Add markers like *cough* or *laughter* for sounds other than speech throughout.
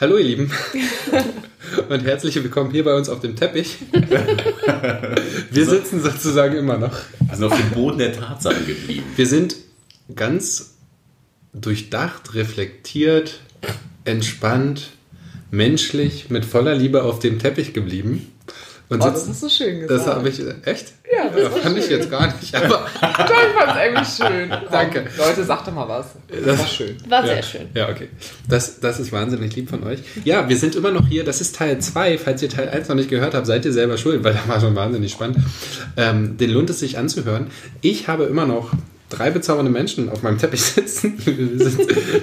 Hallo ihr Lieben *laughs* und herzlich willkommen hier bei uns auf dem Teppich. *laughs* Wir sitzen sozusagen immer noch. Also auf dem Boden der Tatsachen geblieben. Wir sind ganz durchdacht, reflektiert, entspannt, menschlich, mit voller Liebe auf dem Teppich geblieben. Und oh, das ist so schön gesagt. Das habe ich, echt? Ja, das ja, fand ich jetzt gar nicht. Aber *laughs* Doch, ich fand es eigentlich schön. *laughs* Danke. Leute, sagt doch mal was. Das war schön. War ja. sehr schön. Ja, okay. Das, das ist wahnsinnig lieb von euch. Ja, wir sind immer noch hier. Das ist Teil 2. Falls ihr Teil 1 noch nicht gehört habt, seid ihr selber schuld, weil *laughs* da war schon wahnsinnig spannend. Ähm, den lohnt es sich anzuhören. Ich habe immer noch drei bezaubernde Menschen auf meinem Teppich *laughs* sitzen.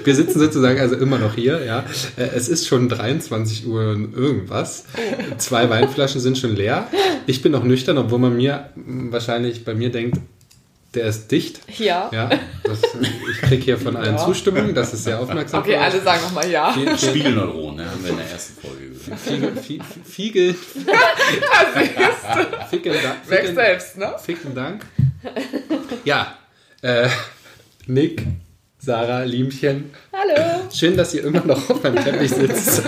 Wir sitzen sozusagen also immer noch hier, ja. Äh, es ist schon 23 Uhr und irgendwas. Zwei Weinflaschen sind schon leer. Ich bin noch nüchtern, obwohl man mir wahrscheinlich bei mir denkt, der ist dicht. Ja. ja das, ich kriege hier von allen ja. Zustimmung, das ist sehr aufmerksam. Okay, alle sagen nochmal ja. Spiegelneuronen, ne, haben wir in der ersten Folge gehört. Fiegel. *laughs* Fiegel. Ficken Dank. Weg selbst, ne? Ficken Dank. Ja, äh, Nick, Sarah, Liemchen. Hallo. Schön, dass ihr immer noch auf meinem Teppich sitzt.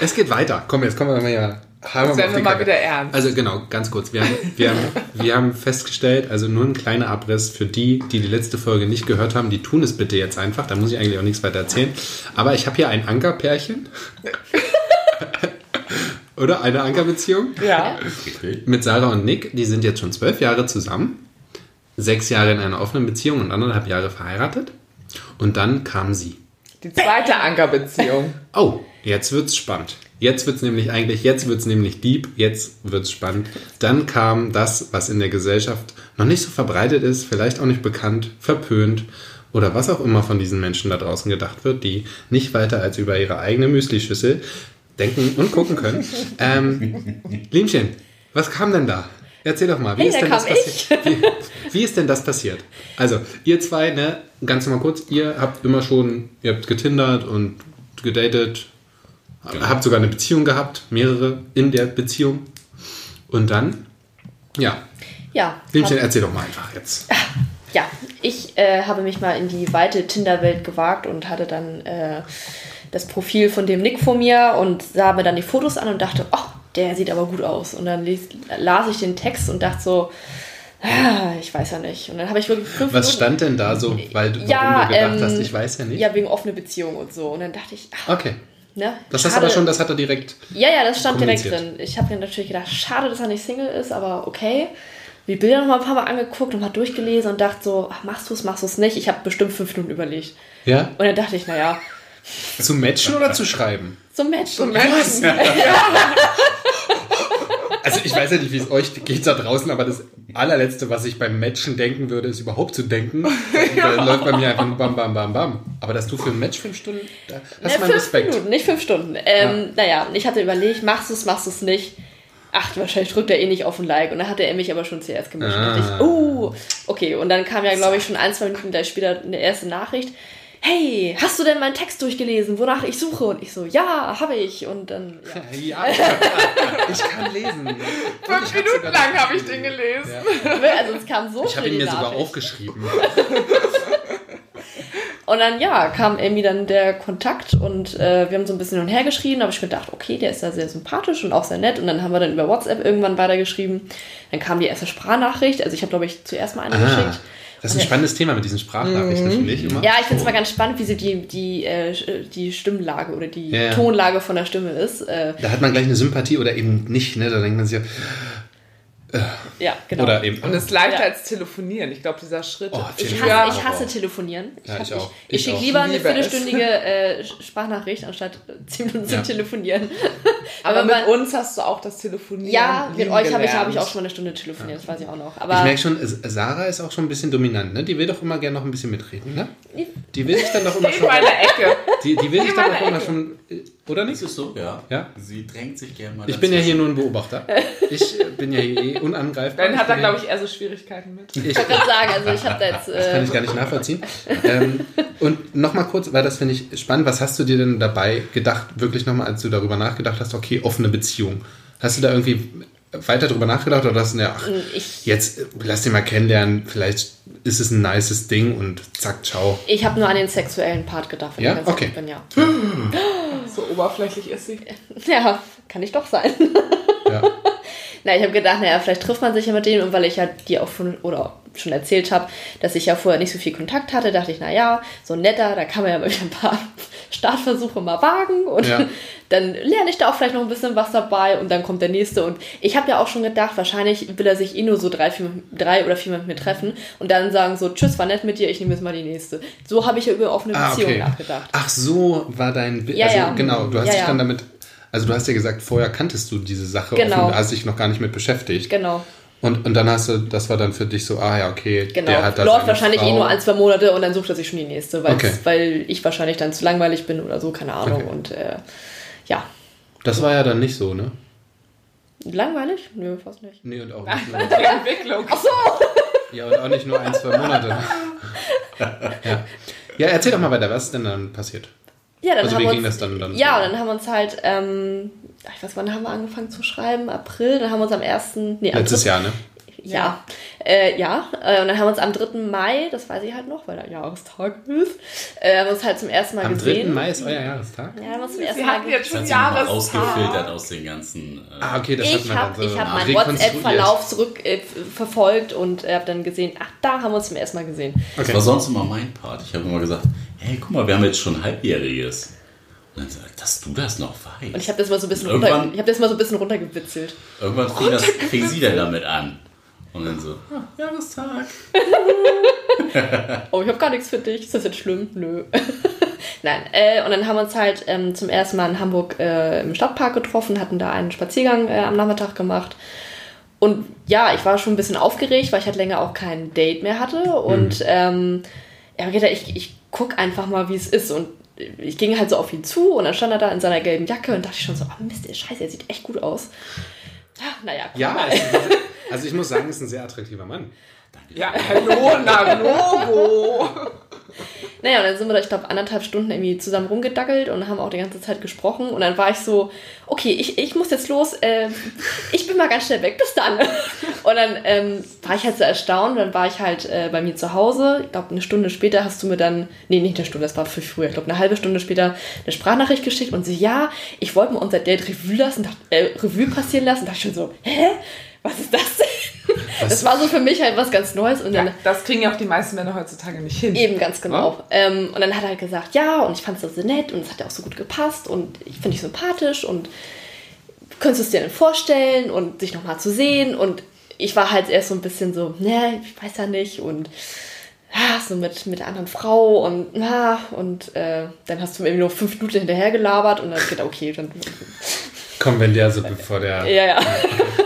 es geht weiter. Komm, jetzt kommen wir mal ja. Haben wir mal wieder ernst. Also genau, ganz kurz. Wir haben, wir, haben, wir haben festgestellt, also nur ein kleiner Abriss für die, die die letzte Folge nicht gehört haben, die tun es bitte jetzt einfach. Da muss ich eigentlich auch nichts weiter erzählen. Aber ich habe hier ein Ankerpärchen. *laughs* Oder eine Ankerbeziehung. Ja. Mit Sarah und Nick. Die sind jetzt schon zwölf Jahre zusammen sechs Jahre in einer offenen Beziehung und anderthalb Jahre verheiratet. Und dann kam sie. Die zweite Ankerbeziehung. Oh, jetzt wird's spannend. Jetzt wird's nämlich eigentlich, jetzt wird's nämlich deep, jetzt wird's spannend. Dann kam das, was in der Gesellschaft noch nicht so verbreitet ist, vielleicht auch nicht bekannt, verpönt oder was auch immer von diesen Menschen da draußen gedacht wird, die nicht weiter als über ihre eigene Müslischüssel denken und gucken können. Ähm, Liemchen, was kam denn da? Erzähl doch mal, wie, hey, ist, denn das wie, wie ist denn das passiert? Also, ihr zwei, ne, ganz mal kurz, ihr habt immer schon, ihr habt getindert und gedatet, genau. habt sogar eine Beziehung gehabt, mehrere in der Beziehung. Und dann, ja. Ja. Liebchen, erzähl doch mal einfach jetzt. Ja, ich äh, habe mich mal in die weite Tinder-Welt gewagt und hatte dann äh, das Profil von dem Nick vor mir und sah mir dann die Fotos an und dachte, oh, der sieht aber gut aus. Und dann les, las ich den Text und dachte so, ah, ich weiß ja nicht. Und dann habe ich wirklich fünf Was Minuten, stand denn da so, weil du, ja, du gedacht ähm, hast, ich weiß ja nicht? Ja, wegen offene Beziehung und so. Und dann dachte ich, ach, okay. Ne, das hast aber schon, das hat er direkt. Ja, ja, das stand direkt drin. Ich habe mir natürlich gedacht, schade, dass er nicht Single ist, aber okay. Die Bilder noch mal ein paar Mal angeguckt und mal durchgelesen und dachte so, ach, machst du es, machst du es nicht? Ich habe bestimmt fünf Minuten überlegt. Ja? Und dann dachte ich, naja. Zu matchen oder zu schreiben? Zum Matchen. Zum Matchen. Ja. *laughs* *laughs* Also ich weiß ja nicht, wie es euch geht da draußen, aber das allerletzte, was ich beim Matchen denken würde, ist überhaupt zu denken. *laughs* ja. Da läuft bei mir einfach nur bam, bam, bam, bam. Aber dass du für ein Match fünf Stunden, da hast du meinen Respekt. Minuten, nicht fünf Stunden. Ähm, ja. Naja, ich hatte überlegt, machst du es, machst du es nicht. Ach, wahrscheinlich drückt er eh nicht auf ein Like. Und dann hatte er mich aber schon zuerst gemischt. Ah. Und ich, oh, okay. Und dann kam ja, glaube ich, schon ein, zwei Minuten gleich später eine erste Nachricht hey, hast du denn meinen Text durchgelesen, wonach ich suche? Und ich so, ja, habe ich. Und dann, ja. *laughs* ja *laughs* ich kann lesen. Fünf Minuten lang habe ich den gelesen. Ja. Also es kam so Ich habe ihn mir sogar aufgeschrieben. *laughs* und dann, ja, kam irgendwie dann der Kontakt und äh, wir haben so ein bisschen hin und her geschrieben. Habe ich mir gedacht, okay, der ist da sehr sympathisch und auch sehr nett. Und dann haben wir dann über WhatsApp irgendwann weitergeschrieben. Dann kam die erste Sprachnachricht. Also ich habe, glaube ich, zuerst mal eine ah. geschickt. Das ist ein spannendes Thema mit diesen Sprachnachrichten, mhm. finde ich immer. Ja, ich finde es mal ganz spannend, wie so die, die, äh, die Stimmlage oder die ja. Tonlage von der Stimme ist. Äh, da hat man gleich eine Sympathie oder eben nicht, ne? Da denkt man sich ja, ja, genau. Oder eben, und es ist leichter ja. als telefonieren. Ich glaube, dieser Schritt. Oh, ich, hasse, ich hasse telefonieren. Ich, ja, ich, ich, ich schicke lieber eine viertelstündige äh, Sprachnachricht, anstatt zehn Minuten zu telefonieren. *laughs* Aber, Aber mit uns hast du auch das Telefonieren. Ja, mit euch habe ich, hab ich auch schon mal eine Stunde telefoniert, das weiß ich auch noch. Aber ich merke schon, Sarah ist auch schon ein bisschen dominant. Ne? Die will doch immer gerne noch ein bisschen mitreden. Ne? Die will sich dann doch *laughs* immer schon. Meine Ecke. Die, die will sich dann doch immer schon oder nicht? Ist es so? Ja. ja. Sie drängt sich gerne mal. Ich bin ja hier nur ein Beobachter. *laughs* Ich bin ja hier eh unangreifbar. Dann hat er, glaube ich, eher so Schwierigkeiten mit. Ich kann sagen, also ich habe da jetzt. Äh das kann ich gar nicht nachvollziehen. ähm, und nochmal kurz, weil das finde ich spannend. Was hast du dir denn dabei gedacht, wirklich nochmal, als du darüber nachgedacht hast, okay, offene Beziehung? Hast du da irgendwie weiter darüber nachgedacht oder hast du, ja, ach, jetzt lass dich mal kennenlernen, vielleicht ist es ein nices Ding und zack, ciao. Ich habe nur an den sexuellen Part gedacht, wenn ja? ich ganz okay. bin, ja. *gasps* *gasps* *gasps* oberflächlich ist sie. Ja, kann ich doch sein. Ja. *laughs* Na, ich habe gedacht, naja, vielleicht trifft man sich ja mit denen und weil ich ja die auch schon oder schon erzählt habe, dass ich ja vorher nicht so viel Kontakt hatte, dachte ich, naja, so ein netter, da kann man ja mal *laughs* ein paar Startversuche mal wagen und Ja. *laughs* dann lerne ich da auch vielleicht noch ein bisschen was dabei und dann kommt der nächste und ich habe ja auch schon gedacht, wahrscheinlich will er sich eh nur so drei, vier, drei oder vier mit mir treffen und dann sagen so, tschüss, war nett mit dir, ich nehme jetzt mal die nächste. So habe ich ja über offene Ah, Beziehungen okay. nachgedacht. Ach so, war dein. Ja, also, ja. Genau, du hast Ja, dich dann damit. Also du hast ja gesagt, vorher kanntest du diese Sache Genau. offen, hast dich noch gar nicht mit beschäftigt. Genau. Und, und dann hast du, das war dann für dich so, ah ja, okay, Genau, der hat da läuft wahrscheinlich Frau. eh nur ein, zwei Monate und dann sucht er sich schon die nächste, Okay. weil ich wahrscheinlich dann zu langweilig bin oder so, keine Ahnung. Okay. Und äh, ja, Das war ja dann nicht so, ne? langweilig? Nö, fast nicht. Nee, und auch *laughs* nicht nur, Die Entwicklung. ja, und auch nicht nur ein, zwei Monate. *laughs* ja. ja, erzähl doch mal weiter, was ist denn dann passiert? Ja, dann Also haben wir uns, das dann? dann Ja, und dann haben wir uns halt, ähm, ich weiß, wann haben wir angefangen zu schreiben? April, dann haben wir uns am 1. Nee, Letztes 3. Jahr, ne? Ja, äh, ja. Äh, und dann haben wir uns am 3. Mai, das weiß ich halt noch, weil der Jahrestag ist, äh, haben wir uns halt zum ersten Mal Am gesehen. 3. Mai ist euer Jahrestag? Ja, haben wir uns zum ersten Sie Mal jetzt Das hat schon Jahrestag. ausgefiltert aus den ganzen. Äh, Ah, okay, das hat Ich man habe dann so hab meinen rekonstruiert. WhatsApp-Verlauf zurück äh, verfolgt und habe dann gesehen, ach, da haben wir uns zum ersten Mal gesehen. Das war sonst immer mein Part. Ich habe immer gesagt, hey, guck mal, wir haben jetzt schon halbjähriges. Und dann sagt, dass du das noch weißt. Und ich habe das mal so ein bisschen runter, ich habe das mal so ein bisschen runtergewitzelt. Irgendwann fing, das, fing sie dann damit an. Und dann so, ah, Jahrestag. *laughs* Oh, ich habe gar nichts für dich. Ist das jetzt schlimm? Nö. *laughs* Nein. Äh, und dann haben wir uns halt ähm, zum ersten Mal in Hamburg äh, im Stadtpark getroffen, hatten da einen Spaziergang äh, am Nachmittag gemacht. Und ja, ich war schon ein bisschen aufgeregt, weil ich halt länger auch kein Date mehr hatte. Und ähm, ja, ich, ich guck einfach mal, wie es ist. Und ich ging halt so auf ihn zu und dann stand er da in seiner gelben Jacke und dachte ich schon so, oh Mist, der Scheiße, er sieht echt gut aus. Ja, naja, Ja, es also ich muss sagen, ist ein sehr attraktiver Mann. Ja, hallo, na, Logo. Naja, und dann sind wir da, ich glaube, anderthalb Stunden irgendwie zusammen rumgedackelt und haben auch die ganze Zeit gesprochen. Und dann war ich so, okay, ich, ich muss jetzt los, äh, ich bin mal ganz schnell weg, bis dann. Und dann ähm, war ich halt so erstaunt. Dann war ich halt äh, bei mir zu Hause. Ich glaube, eine Stunde später hast du mir dann, nee, nicht eine Stunde, das war viel früher, ich glaube, eine halbe Stunde später eine Sprachnachricht geschickt und sie, ja, ich wollte mal unser Date Revue lassen, dachte, äh, Revue passieren lassen. Da dachte ich schon so, hä? Was ist das denn? Das war so für mich halt was ganz Neues. Und dann Ja, das kriegen ja auch die meisten Männer heutzutage nicht hin. Eben, ganz genau. Ähm, und dann hat er halt gesagt, ja, und ich fand es so nett und es hat ja auch so gut gepasst und ich finde dich sympathisch und könntest du es dir denn vorstellen und sich nochmal zu sehen und ich war halt erst so ein bisschen so, ne, ich weiß ja nicht und ja, so mit, mit der anderen Frau und na, und äh, dann hast du mir irgendwie noch fünf Minuten hinterher gelabert und dann gedacht, okay, dann Komm, wenn der so bevor der. ja, ja. *laughs*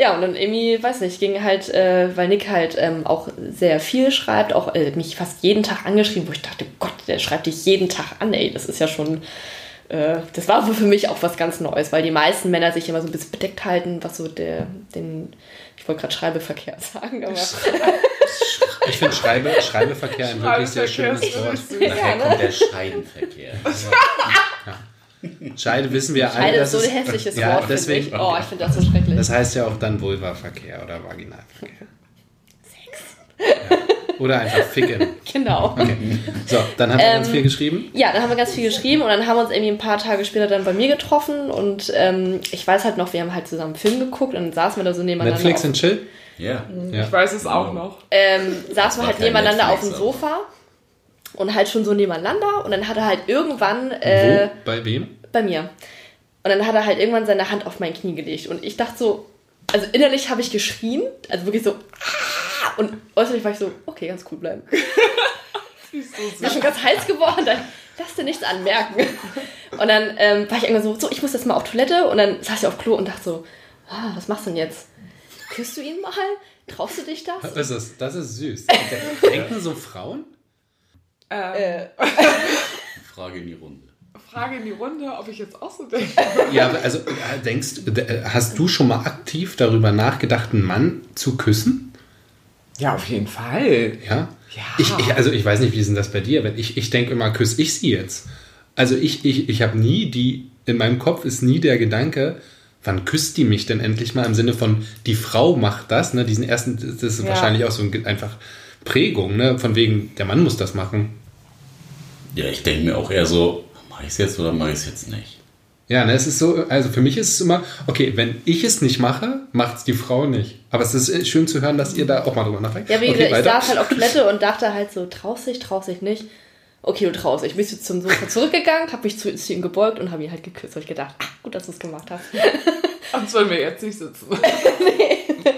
ja, und dann irgendwie, weiß nicht, ging halt, äh, weil Nick halt ähm, auch sehr viel schreibt, auch äh, mich fast jeden Tag angeschrieben, wo ich dachte, Gott, der schreibt dich jeden Tag an, ey, das ist ja schon, äh, das war für mich auch was ganz Neues, weil die meisten Männer sich immer so ein bisschen bedeckt halten, was so der, den, ich wollte gerade Schreibeverkehr *laughs* sagen, aber *laughs* Ich finde Schreibe, Schreibeverkehr ein wirklich sehr schönes Wort. Nachher ne? kommt der Scheidenverkehr. *laughs* Scheide wissen wir alle. Scheide ist so ein es- hässliches ja, Wort, deswegen, ich. Oh, ich finde das so schrecklich. Das heißt ja auch dann Vulvaverkehr oder Vaginalverkehr. Sex. Oder einfach ficken. *laughs* genau. So, dann haben wir ganz Ähm, viel geschrieben. Ja, dann haben wir ganz viel geschrieben und dann haben wir uns irgendwie ein paar Tage später dann bei mir getroffen und ähm, ich weiß halt noch, wir haben halt zusammen einen Film geguckt und dann saßen wir da so nebeneinander. Netflix auf, und Chill. Ja. Ja. Ich weiß es auch noch. ähm, saßen wir halt nebeneinander auf dem Netflix, Sofa und halt schon so nebeneinander und dann hat er halt irgendwann äh, Wo? Bei wem? Bei mir und dann hat er halt irgendwann seine Hand auf mein Knie gelegt und ich dachte so, also innerlich habe ich geschrien, also wirklich so "Ah!" und äußerlich war ich so, okay, ganz cool bleiben. *laughs* Ich bin schon ganz heiß geworden, dann lass dir nichts anmerken. Und dann ähm, war ich irgendwann so, so, ich muss jetzt mal auf Toilette und dann saß ich auf Klo und dachte so, ah, was machst du denn jetzt? Küsst du ihn mal? Traust du dich das? Was ist das? Das ist süß. Denken so Frauen? Ähm, Äh, Frage in die Runde. Frage in die Runde, ob ich jetzt auch so denke. Ja, also äh, denkst äh, hast du schon mal aktiv darüber nachgedacht, einen Mann zu küssen? Ja, auf jeden Fall. Ja. Ja. Ich, ich, also ich weiß nicht, wie ist denn das bei dir? Wenn ich, ich denke immer, küsse ich sie jetzt. Also ich, ich, ich habe nie die, in meinem Kopf ist nie der Gedanke, wann küsst die mich denn endlich mal im Sinne von, die Frau macht das, ne? Diesen ersten, das ist Ja. wahrscheinlich auch so ein, einfach Prägung, ne? Von wegen, der Mann muss das machen. Ja, ich denke mir auch eher so, Mache ich es jetzt oder mache ich es jetzt nicht? Ja, ne, es ist so, also für mich ist es immer, okay, wenn ich es nicht mache, macht es die Frau nicht. Aber es ist schön zu hören, dass ihr da auch mal drüber nachdenkt. Ja, wie okay, gesagt, ich saß halt auf Toilette und dachte halt so, traust dich, traust dich nicht. Okay, du traust dich. Bist du zum Sofa zurückgegangen, hab mich zu, zu ihm gebeugt und habe ihn halt geküsst. Hab ich gedacht, ach, gut, dass du es gemacht hast. *laughs* Sonst würden wir jetzt nicht sitzen. *laughs*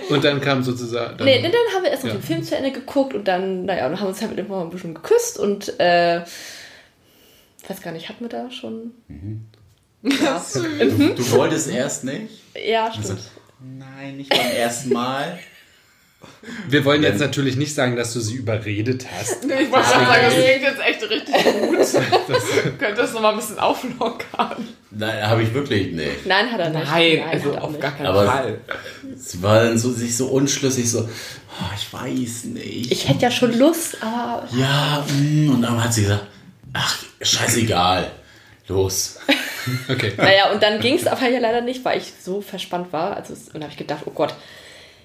Und dann kam sozusagen. Dann, Nee, dann haben wir erst noch Ja. den Film zu Ende geguckt und dann, naja, und haben uns halt immer ein bisschen geküsst und, äh, weiß gar nicht, hatten wir da schon? Ja. *laughs* Du, du wolltest erst nicht? ja, Also, stimmt. nein, nicht beim ersten Mal. Wir wollen jetzt natürlich nicht sagen, dass du sie überredet hast. Nee, ich wollte schon sagen, das klingt jetzt echt richtig gut. Könnt *laughs* das nochmal ein bisschen auflockern? Nein, habe ich wirklich nicht. Nein, hat er nicht. Nein, also hat er auf gar keinen Aber- Fall. Es war dann so, sich so unschlüssig, so, oh, ich weiß nicht. Ich hätte ja schon Lust, aber ja, mm, und dann hat sie gesagt, ach, scheißegal, los. *laughs* Okay. Naja, und dann ging es aber ja leider nicht, weil ich so verspannt war. Also, es- und habe ich gedacht, oh Gott,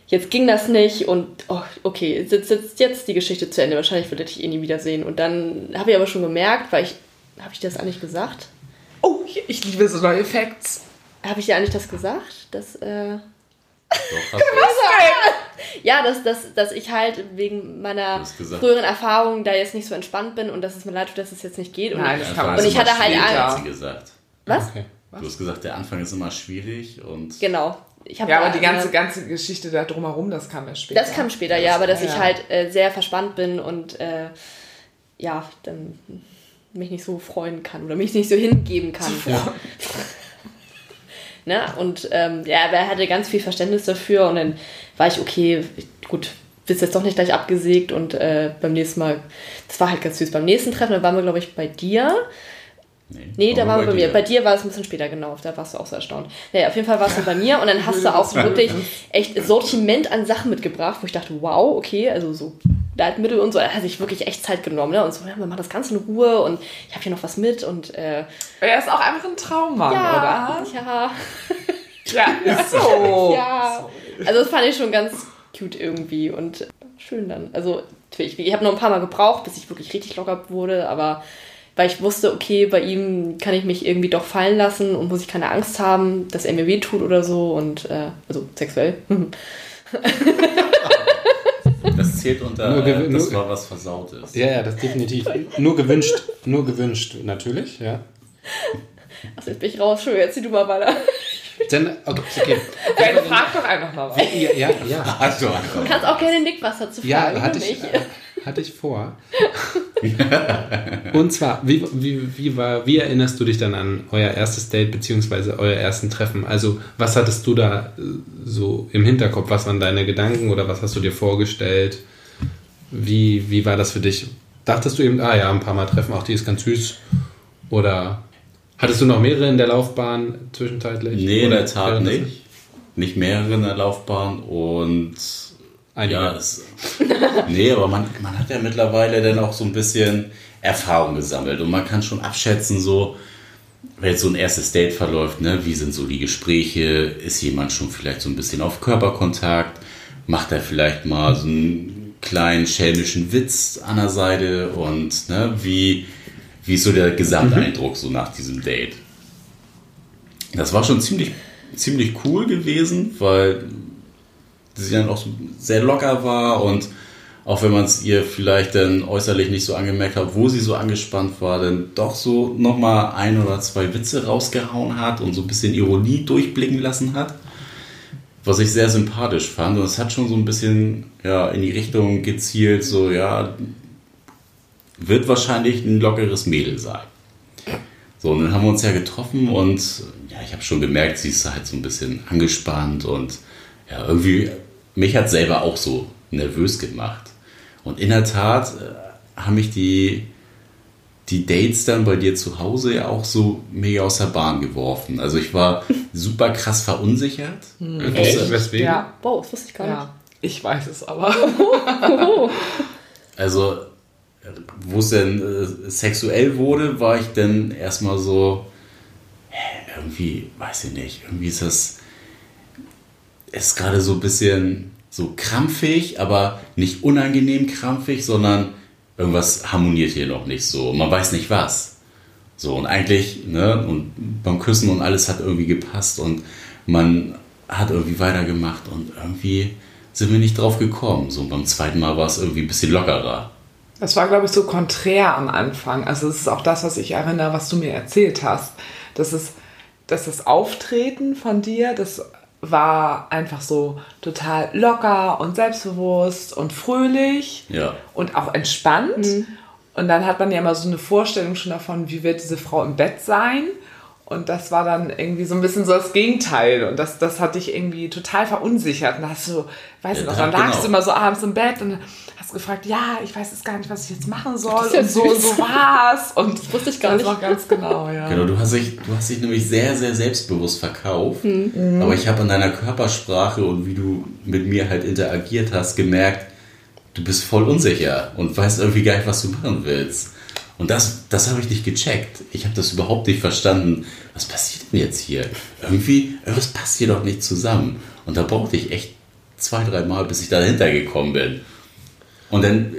jetzt ging das nicht und oh, okay, jetzt ist jetzt, jetzt die Geschichte zu Ende. Wahrscheinlich würde ich ihn nie wiedersehen. Und dann habe ich aber schon gemerkt, weil ich, habe ich das eigentlich gesagt? Oh, ich liebe so neue Facts. Habe ich dir eigentlich das gesagt? Dass, äh, Doch, *laughs* ja, dass, dass, dass ich halt wegen meiner früheren Erfahrungen da jetzt nicht so entspannt bin und dass es mir leid tut, dass es jetzt nicht geht. Und Nein, das kann man Und ich hatte halt Angst. gesagt. was? okay. Du hast gesagt, der Anfang ist immer schwierig und Genau. Ich Ja, aber die ganze, eine- ganze Geschichte da drumherum, das kam ja später. Das kam später, ja, aber dass Ja. ich halt äh, sehr verspannt bin und äh, ja, dann mich nicht so freuen kann oder mich nicht so hingeben kann. Ja. *laughs* Ne? Und ähm, ja, aber er hatte ganz viel Verständnis dafür und dann war ich, okay, gut, bist jetzt doch nicht gleich abgesägt und äh, beim nächsten Mal, das war halt ganz süß. Beim nächsten Treffen, da waren wir, glaube ich, bei dir. Nee, da waren wir bei mir. dir. Bei dir war es ein bisschen später, genau. Da warst du auch so erstaunt. Naja, auf jeden Fall warst du bei mir und dann hast du auch *laughs* wirklich echt Sortiment an Sachen mitgebracht, wo ich dachte, wow, okay, also so Leitmittel und so. Da hat sich wirklich echt Zeit genommen. Ne? Und so, ja, wir machen das Ganze in Ruhe und ich habe hier noch was mit und äh, Er ist auch einfach ein Traummann, ja, oder? ja, *laughs* *laughs* Ja, ist so. ja. Also das fand ich schon ganz cute irgendwie und schön dann. Also natürlich, ich habe noch ein paar Mal gebraucht, bis ich wirklich richtig locker wurde, aber weil ich wusste, okay, bei ihm kann ich mich irgendwie doch fallen lassen und muss ich keine Angst haben, dass er mir wehtut oder so und äh, also sexuell. *laughs* Das zählt unter, Nur äh, das nur- war was Versautes. Ja, ja, das definitiv. Nur gewünscht. Nur gewünscht, natürlich, ja. Achso, jetzt bin ich raus. Entschuldigung, jetzt zieh du mal weiter. Dann, okay, okay. Ben, frag doch einfach mal was. Ja, ja, ja. Also, Du kannst auch gerne Nick was dazu fragen. Ja, hatte ich, äh, hatte ich vor. Und zwar, wie, wie, wie, war, wie erinnerst du dich dann an euer erstes Date beziehungsweise euer ersten Treffen? Also, was hattest du da äh, so im Hinterkopf? Was waren deine Gedanken oder was hast du dir vorgestellt? Wie, wie war das für dich? Dachtest du eben, ah ja, ein paar Mal treffen, auch die ist ganz süß? Oder hattest du noch mehrere in der Laufbahn zwischenzeitlich? Nee, in der Tat nicht. Nicht mehrere in der Laufbahn und Ja, es, *laughs* nee, aber man, man hat ja mittlerweile dann auch so ein bisschen Erfahrung gesammelt. Und man kann schon abschätzen, so, wenn jetzt so ein erstes Date verläuft, ne, wie sind so die Gespräche, ist jemand schon vielleicht so ein bisschen auf Körperkontakt, macht er vielleicht mal so einen kleinen schelmischen Witz an der Seite? Und ne, wie, wie ist so der Gesamteindruck so nach diesem Date? Das war schon ziemlich, ziemlich cool gewesen, weil sie dann auch sehr locker war und auch wenn man es ihr vielleicht dann äußerlich nicht so angemerkt hat, wo sie so angespannt war, dann doch so nochmal ein oder zwei Witze rausgehauen hat und so ein bisschen Ironie durchblicken lassen hat. Was ich sehr sympathisch fand und es hat schon so ein bisschen ja, in die Richtung gezielt, so ja, wird wahrscheinlich ein lockeres Mädel sein. So, und dann haben wir uns ja getroffen und ja, ich habe schon gemerkt, sie ist halt so ein bisschen angespannt und ja, irgendwie, mich hat selber auch so nervös gemacht. Und in der Tat äh, haben mich die, die Dates dann bei dir zu Hause ja auch so mega aus der Bahn geworfen. Also ich war *laughs* super krass verunsichert. Echt? Weswegen? Ja, Wow, das wusste ich gar nicht. ja. Ich weiß es aber. *laughs* Also, äh, wo es denn äh, sexuell wurde, war ich dann erstmal so, hä, irgendwie, weiß ich nicht, irgendwie ist das, ist gerade so ein bisschen so krampfig, aber nicht unangenehm krampfig, sondern irgendwas harmoniert hier noch nicht so. Man weiß nicht was. So, und eigentlich, ne, und beim Küssen und alles hat irgendwie gepasst und man hat irgendwie weitergemacht und irgendwie sind wir nicht drauf gekommen. So, beim zweiten Mal war es irgendwie ein bisschen lockerer. Das war, glaube ich, so konträr am Anfang. Also es ist auch das, was ich erinnere, was du mir erzählt hast. Das ist, dass das Auftreten von dir, das war einfach so total locker und selbstbewusst und fröhlich Ja. und auch entspannt. Und dann hat man ja immer so eine Vorstellung schon davon, wie wird diese Frau im Bett sein. Und das war dann irgendwie so ein bisschen so das Gegenteil. Und das, das hat dich irgendwie total verunsichert. Und da hast du, weiß Ja, ich noch, da- dann lagst genau. du immer so abends im Bett und hast gefragt, ja, ich weiß jetzt gar nicht, was ich jetzt machen soll. ist ja und so, und süß. so war's. Und das wusste ich gar das nicht. Noch ganz genau, ja. Genau, du hast dich, du hast dich nämlich sehr, sehr selbstbewusst verkauft. Mhm. Aber ich habe an deiner Körpersprache und wie du mit mir halt interagiert hast, gemerkt, du bist voll unsicher und weißt irgendwie gar nicht, was du machen willst. Und das, das habe ich nicht gecheckt. Ich habe das überhaupt nicht verstanden. Was passiert denn jetzt hier? Irgendwie, irgendwas passt hier doch nicht zusammen. Und da brauchte ich echt zwei, drei Mal, bis ich dahinter gekommen bin. Und dann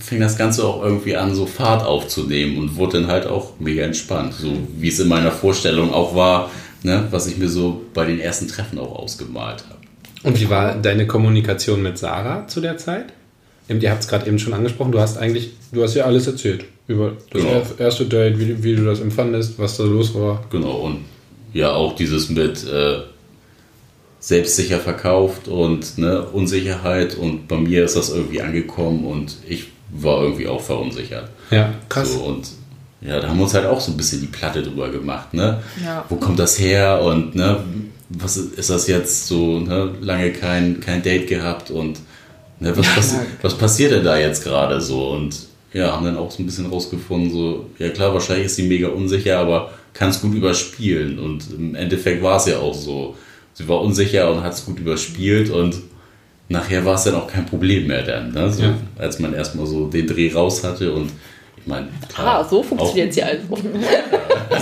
fing das Ganze auch irgendwie an, so Fahrt aufzunehmen und wurde dann halt auch mega entspannt. So wie es in meiner Vorstellung auch war, ne, was ich mir so bei den ersten Treffen auch ausgemalt habe. Und wie war deine Kommunikation mit Sarah zu der Zeit? Ihr habt es gerade eben schon angesprochen, du hast eigentlich, du hast ja alles erzählt. Über das Genau. erste Date, wie, wie du das empfandest, was da los war. Genau, und ja, auch dieses mit äh, selbstsicher verkauft und ne, Unsicherheit und bei mir ist das irgendwie angekommen und ich war irgendwie auch verunsichert. Ja, krass. So, und ja, da haben wir uns halt auch so ein bisschen die Platte drüber gemacht, ne? Ja. Wo kommt das her und ne, was ist das jetzt so, ne, lange kein, kein Date gehabt und ne, was, passi was passiert denn da jetzt gerade so? Und ja, haben dann auch so ein bisschen rausgefunden, so, ja klar, wahrscheinlich ist sie mega unsicher, aber kann es gut überspielen. Und im Endeffekt war es ja auch so. Sie war unsicher und hat es gut überspielt und nachher war es dann auch kein Problem mehr dann, ne? so, Ja. als man erstmal so den Dreh raus hatte und ich meine, klar. Ah, so funktioniert sie also. *laughs*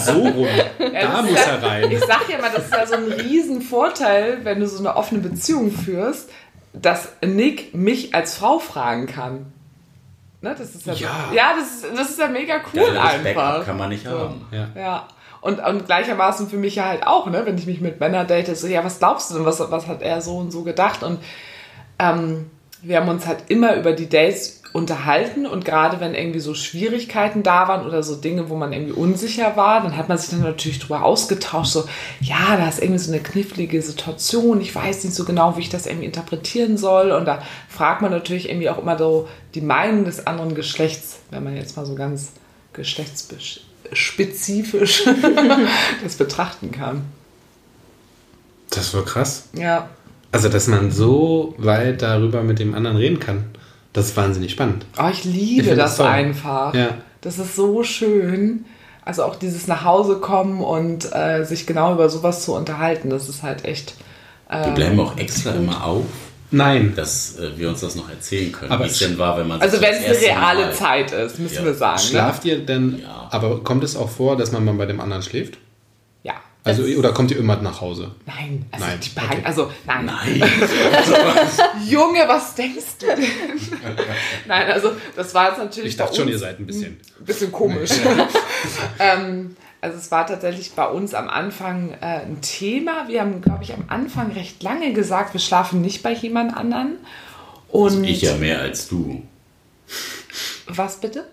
So rum. Ja, Da muss er rein. Ich sag ja mal, das ist ja so ein Riesenvorteil, wenn du so eine offene Beziehung führst, dass Nick mich als Frau fragen kann. Ne, das ist ja, Ja. So, ja das, ist, das ist ja mega cool Geileres Backup einfach. kann man nicht haben. Ja. Ja. Und, und gleichermaßen für mich ja halt auch, ne, wenn ich mich mit Männern date, so, ja, was glaubst du denn, was, was hat er so und so gedacht? Und ähm, wir haben uns halt immer über die Dates unterhalten und gerade wenn irgendwie so Schwierigkeiten da waren oder so Dinge, wo man irgendwie unsicher war, dann hat man sich dann natürlich drüber ausgetauscht, so, ja, da ist irgendwie so eine knifflige Situation, ich weiß nicht so genau, wie ich das irgendwie interpretieren soll und da fragt man natürlich irgendwie auch immer so die Meinung des anderen Geschlechts, wenn man jetzt mal so ganz geschlechtsspezifisch *laughs* das betrachten kann. Das war krass. Ja. Also, dass man so weit darüber mit dem anderen reden kann, das ist wahnsinnig spannend. Oh, ich liebe Ich das, das einfach. Ja. Das ist so schön. Also auch dieses nach Hause kommen und äh, sich genau über sowas zu unterhalten, das ist halt echt. Wir bleiben auch extra immer auf, Nein. dass äh, wir uns das noch erzählen können, Aber wie es denn war, wenn man Also wenn es eine reale Mal- Zeit ist, müssen Ja. wir sagen. Ne? Schlaft ihr denn, Ja. aber kommt es auch vor, dass man mal bei dem anderen schläft? Also, Das- oder kommt ihr immer nach Hause? Nein, also, Nein, die Beha- okay. also nein. Nein. *laughs* Junge, was denkst du denn? *laughs* nein, also das war jetzt natürlich Ich dachte bei schon, ihr seid ein bisschen. ein bisschen komisch. *laughs* ähm, also es war tatsächlich bei uns am Anfang äh, ein Thema. Wir haben, glaube ich, am Anfang recht lange gesagt, wir schlafen nicht bei jemand anderen. Und Ich ja mehr als du. was bitte?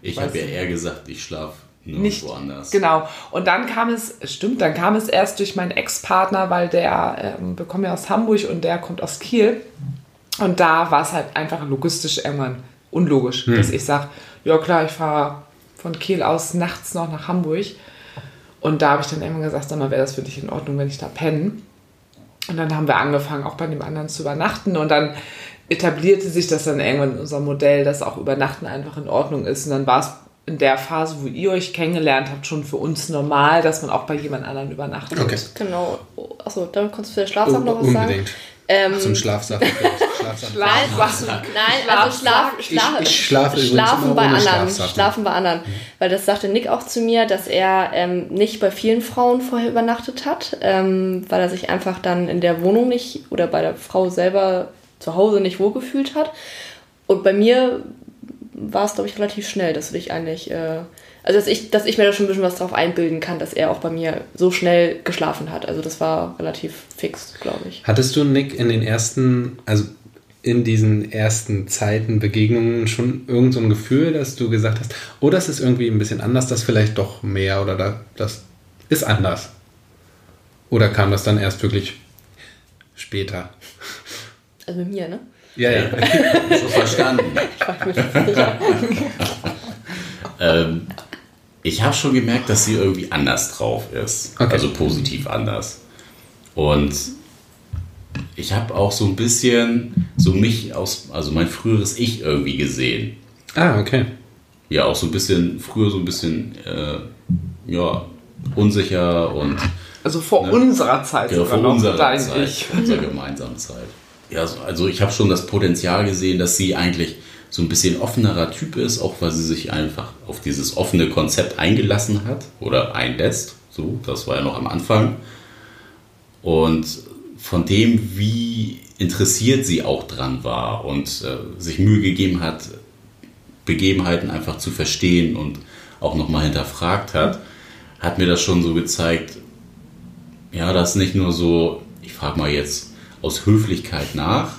Ich habe ja eher gesagt, ich schlafe nicht woanders. Genau. Und dann kam es, stimmt, dann kam es erst durch meinen Ex-Partner, weil der ähm, bekommt ja aus Hamburg und der kommt aus Kiel. Und da war es halt einfach logistisch irgendwann unlogisch, dass ich sage, ja klar, ich fahre von Kiel aus nachts noch nach Hamburg. Und da habe ich dann irgendwann gesagt, sag mal, wäre das für dich in Ordnung, wenn ich da penne? Und dann haben wir angefangen, auch bei dem anderen zu übernachten. Und dann etablierte sich das dann irgendwann in unserem Modell, dass auch Übernachten einfach in Ordnung ist. Und dann war es in der Phase, wo ihr euch kennengelernt habt, schon für uns normal, dass man auch bei jemand anderen übernachtet. Okay. Genau. Oh, Achso, dann kannst du für den Schlafsack noch was sagen. Unbedingt. Ähm, Zum *laughs* Schlafsack. Schlafsack. Nein, also Schlaf, Schlaf, Ich- ich schlafe übrigens schlafen bei anderen. Schlafen bei anderen. Weil das sagte Nick auch zu mir, dass er ähm, nicht bei vielen Frauen vorher übernachtet hat, ähm, weil er sich einfach dann in der Wohnung nicht oder bei der Frau selber zu Hause nicht wohlgefühlt hat. Und bei mir war es, glaube ich, relativ schnell, dass du dich eigentlich. Äh, Also, dass ich, dass ich mir da schon ein bisschen was drauf einbilden kann, dass er auch bei mir so schnell geschlafen hat. Also, das war relativ fix, glaube ich. Hattest du, Nick, in den ersten, also in diesen ersten Zeiten, Begegnungen schon irgend so ein Gefühl, dass du gesagt hast, oh, das ist irgendwie ein bisschen anders, das vielleicht doch mehr oder da, das ist anders? Oder kam das dann erst wirklich später? Also mit mir, ne? Ja, ja. *laughs* So verstanden. Ich war mir nicht sicher. ähm, ich habe schon gemerkt, dass sie irgendwie anders drauf ist. Okay. Also positiv anders. Und ich habe auch so ein bisschen so mich aus, also mein früheres Ich irgendwie gesehen. Ah, okay. Ja, auch so ein bisschen, früher so ein bisschen, äh, ja, unsicher und Also vor Ja. unserer Zeit ja, sogar vor noch, unserer dein Zeit, Ich. unserer gemeinsamen Zeit. Ja, so- also ich habe schon das Potenzial gesehen, dass sie eigentlich so ein bisschen offenerer Typ ist, auch weil sie sich einfach auf dieses offene Konzept eingelassen hat oder einlässt. So, das war ja noch am Anfang. Und von dem, wie interessiert sie auch dran war und äh, sich Mühe gegeben hat, Begebenheiten einfach zu verstehen und auch nochmal hinterfragt hat, hat mir das schon so gezeigt, ja, das ist nicht nur so, ich frage mal jetzt aus Höflichkeit nach,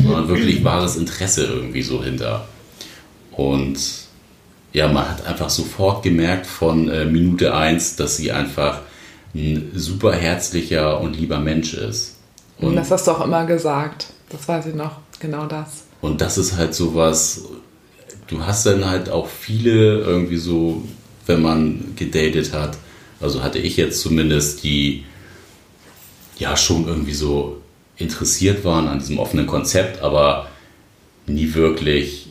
sondern wirklich wahres Interesse irgendwie so hinter. Und ja, man hat einfach sofort gemerkt von äh, Minute 1, dass sie einfach ein super herzlicher und lieber Mensch ist. Und das hast du auch immer gesagt. Das weiß ich noch. Genau das. Und das ist halt sowas, du hast dann halt auch viele irgendwie so, wenn man gedatet hat, also hatte ich jetzt zumindest, die ja schon irgendwie so interessiert waren an diesem offenen Konzept, aber nie wirklich,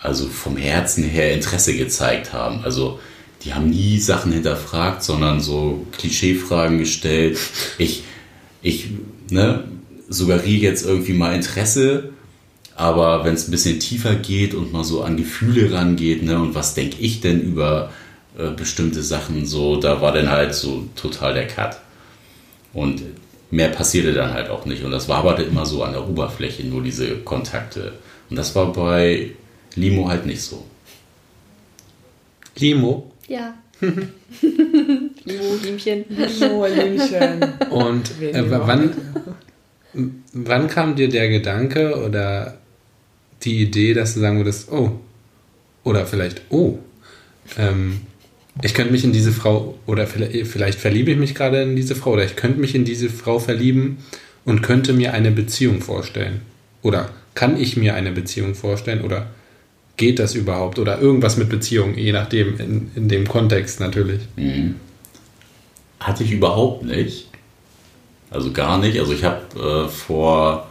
also vom Herzen her Interesse gezeigt haben. Also die haben nie Sachen hinterfragt, sondern so Klischeefragen gestellt. Ich, ich ne, suggeriere jetzt irgendwie mal Interesse, aber wenn es ein bisschen tiefer geht und mal so an Gefühle rangeht, ne, und was denke ich denn über äh, bestimmte Sachen, so, da war dann halt so total der Cut. Und mehr passierte dann halt auch nicht. Und das waberte immer so an der Oberfläche, nur diese Kontakte. Und das war bei Limo halt nicht so. Limo. Ja. *laughs* Limo, Liemchen. Oh, Liebchen. Und äh, wann, wann kam dir der Gedanke oder die Idee, dass du sagen würdest, oh, oder vielleicht, oh, ähm, ich könnte mich in diese Frau, oder vielleicht, verliebe ich mich gerade in diese Frau, oder ich könnte mich in diese Frau verlieben und könnte mir eine Beziehung vorstellen. Oder kann ich mir eine Beziehung vorstellen, oder geht das überhaupt? Oder irgendwas mit Beziehung, je nachdem, in, in dem Kontext natürlich. Hatte ich überhaupt nicht. Also gar nicht. Also ich habe äh, vor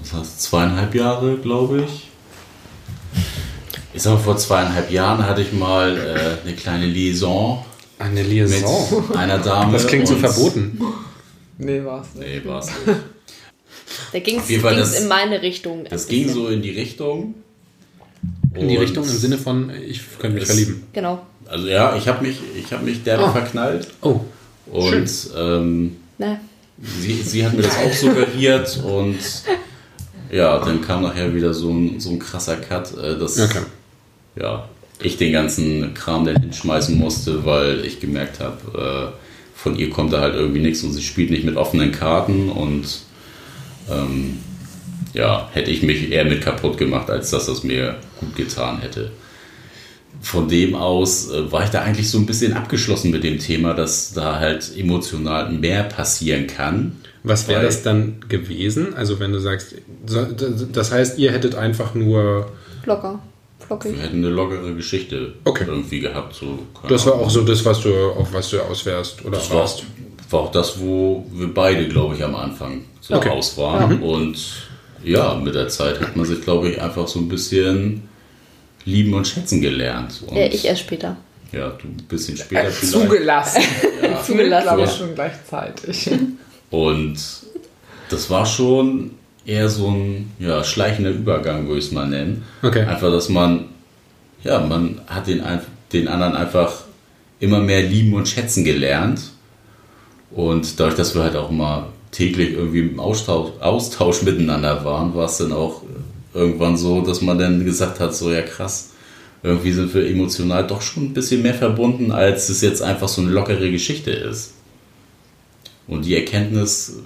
was heißt, zweieinhalb Jahre, glaube ich. Ich sag mal, vor zweieinhalb Jahren hatte ich mal äh, eine kleine Liaison Eine mit Liaison. einer Dame. Das klingt so verboten. Nee, war's nicht. Nee, war's nicht. *laughs* Da ging Auf jeden Fall, das- es in meine Richtung. Das ging so in die Richtung. In die Richtung im Sinne von, ich könnte mich verlieben. Genau. Also ja, ich habe mich, ich hab mich derbe Ah. verknallt. Oh, Und ähm, Ne? sie, sie hat mir das auch suggeriert und ja, dann kam nachher wieder so ein, so ein krasser Cut, äh, dass okay. Ja, ich den ganzen Kram dann hinschmeißen musste, weil ich gemerkt habe, äh, von ihr kommt da halt irgendwie nichts und sie spielt nicht mit offenen Karten und ähm, ja, hätte ich mich eher mit kaputt gemacht, als dass das mir gut getan hätte. Von dem aus äh, war ich da eigentlich so ein bisschen abgeschlossen mit dem Thema, dass da halt emotional mehr passieren kann. Was wäre das dann gewesen? Also wenn du sagst, das heißt, ihr hättet einfach nur, Locker. Flockig. Wir hätten eine lockere Geschichte Okay. irgendwie gehabt. So, das war auch so das, was du, auf was du auswärst oder Das war, warst. war auch das, wo wir beide, glaube ich, am Anfang so Okay. aus waren. Und ja, mit der Zeit hat man sich, glaube ich, einfach so ein bisschen lieben und schätzen gelernt. Und, Ja, ich erst später. Ja, du ein bisschen später vielleicht. Zugelassen. *laughs* Ja. Zugelassen. glaube ich schon gleichzeitig. Und das war schon eher so ein ja, schleichender Übergang, würde ich es mal nennen. Okay. Einfach, dass man, ja, man hat den, den anderen einfach immer mehr lieben und schätzen gelernt. Und dadurch, dass wir halt auch mal täglich irgendwie im Austausch, Austausch miteinander waren, war es dann auch irgendwann so, dass man dann gesagt hat, so ja krass, irgendwie sind wir emotional doch schon ein bisschen mehr verbunden, als es jetzt einfach so eine lockere Geschichte ist. Und die Erkenntnis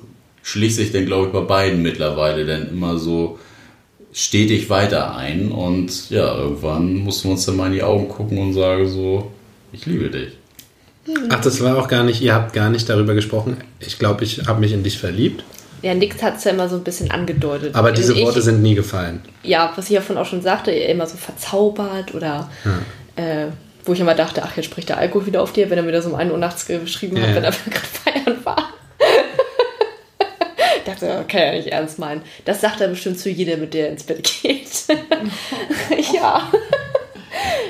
schließt sich dann, glaube ich, bei beiden mittlerweile dann immer so stetig weiter ein. Und ja, irgendwann mussten wir uns dann mal in die Augen gucken und sagen so, ich liebe dich. Ach, das war auch gar nicht, ihr habt gar nicht darüber gesprochen. Ich glaube, ich habe mich in dich verliebt. Ja, Nix hat es ja immer so ein bisschen angedeutet. Aber diese ich, Worte sind nie gefallen. Ja, was ich ja vorhin auch schon sagte, immer so verzaubert oder äh, wo ich immer dachte, ach, jetzt spricht der Alkohol wieder auf dir, wenn er mir das um 1 Uhr nachts geschrieben hat, Ja. wenn er *laughs* gerade feiern war. Ich dachte, kann ja nicht ernst meinen. Das sagt er bestimmt zu jeder, mit der er ins Bett geht. *laughs* ja.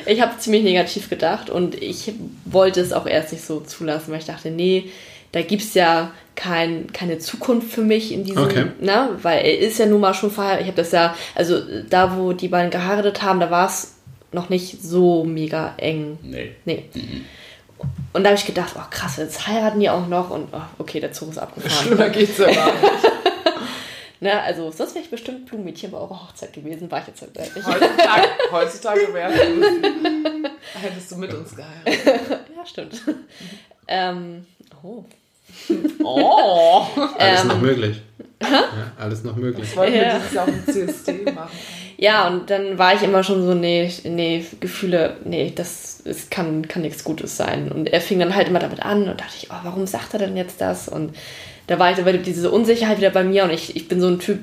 Ich habe ziemlich negativ gedacht und ich wollte es auch erst nicht so zulassen, weil ich dachte, nee, da gibt es ja kein, keine Zukunft für mich in diesem, Okay. ne? weil er ist ja nun mal schon verheiratet. Ich habe das ja, also da, wo die beiden geheiratet haben, da war es noch nicht so mega eng. Nee. Nee. Und da habe ich gedacht, oh krass, jetzt heiraten die auch noch und oh, okay, der Zug ist abgefahren. *laughs* Schlimmer geht's ja gar nicht. *laughs* ne? Also sonst wäre ich bestimmt Blumenmädchen bei eurer Hochzeit gewesen, war ich jetzt halt nicht. Heutzutage, *laughs* heutzutage du, hättest du mit uns geheiratet. Ja, stimmt. ähm, oh. Oh! Alles Ähm, noch möglich. Ja, alles noch möglich. Das wollten wir Ja. dieses Jahr auf dem CSD machen. Ja, und dann war ich immer schon so, nee, nee, Gefühle, nee, das ist, kann, kann nichts Gutes sein. Und er fing dann halt immer damit an und dachte ich, oh, warum sagt er denn jetzt das? Und da war ich, da war diese Unsicherheit wieder bei mir und ich, ich bin so ein Typ,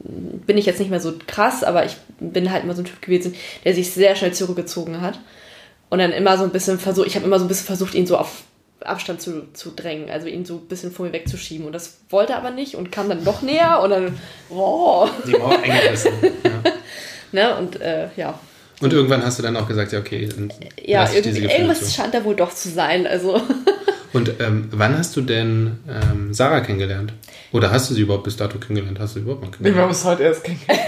bin ich jetzt nicht mehr so krass, aber ich bin halt immer so ein Typ gewesen, der sich sehr schnell zurückgezogen hat. Und dann immer so ein bisschen versucht, ich habe immer so ein bisschen versucht, ihn so auf Abstand zu, zu drängen, also ihn so ein bisschen vor mir wegzuschieben. Und das wollte er aber nicht und kam dann noch näher und dann, oh, Die Mauer eingerissen. *laughs* Ja. Ne, und äh, ja. Und irgendwann hast du dann auch gesagt, ja, okay, dann Ja, lass ich diese Gefühle irgendwas zu. scheint da wohl doch zu sein. Also, *laughs* Und ähm, wann hast du denn ähm, Sarah kennengelernt? Oder hast du sie überhaupt bis dato kennengelernt? Hast du sie überhaupt mal Nee, wir kennengelernt? haben es heute erst kennengelernt.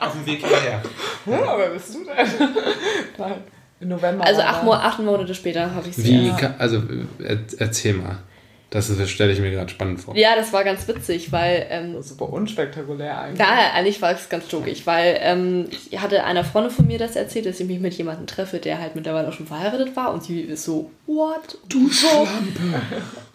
Auf dem Weg hierher. Ja, wer bist du denn? November. also acht, acht Monate später habe ich sie. Wie, Ja. ka- also äh, erzähl mal. Das das stelle ich mir gerade spannend vor. ja, das war ganz witzig, weil ähm, Super unspektakulär eigentlich. Da, eigentlich war es ganz logisch, weil ähm, ich hatte einer Freundin von mir das erzählt, dass ich mich mit jemandem treffe, der halt mittlerweile auch schon verheiratet war und sie ist so, what? Du Schlampe!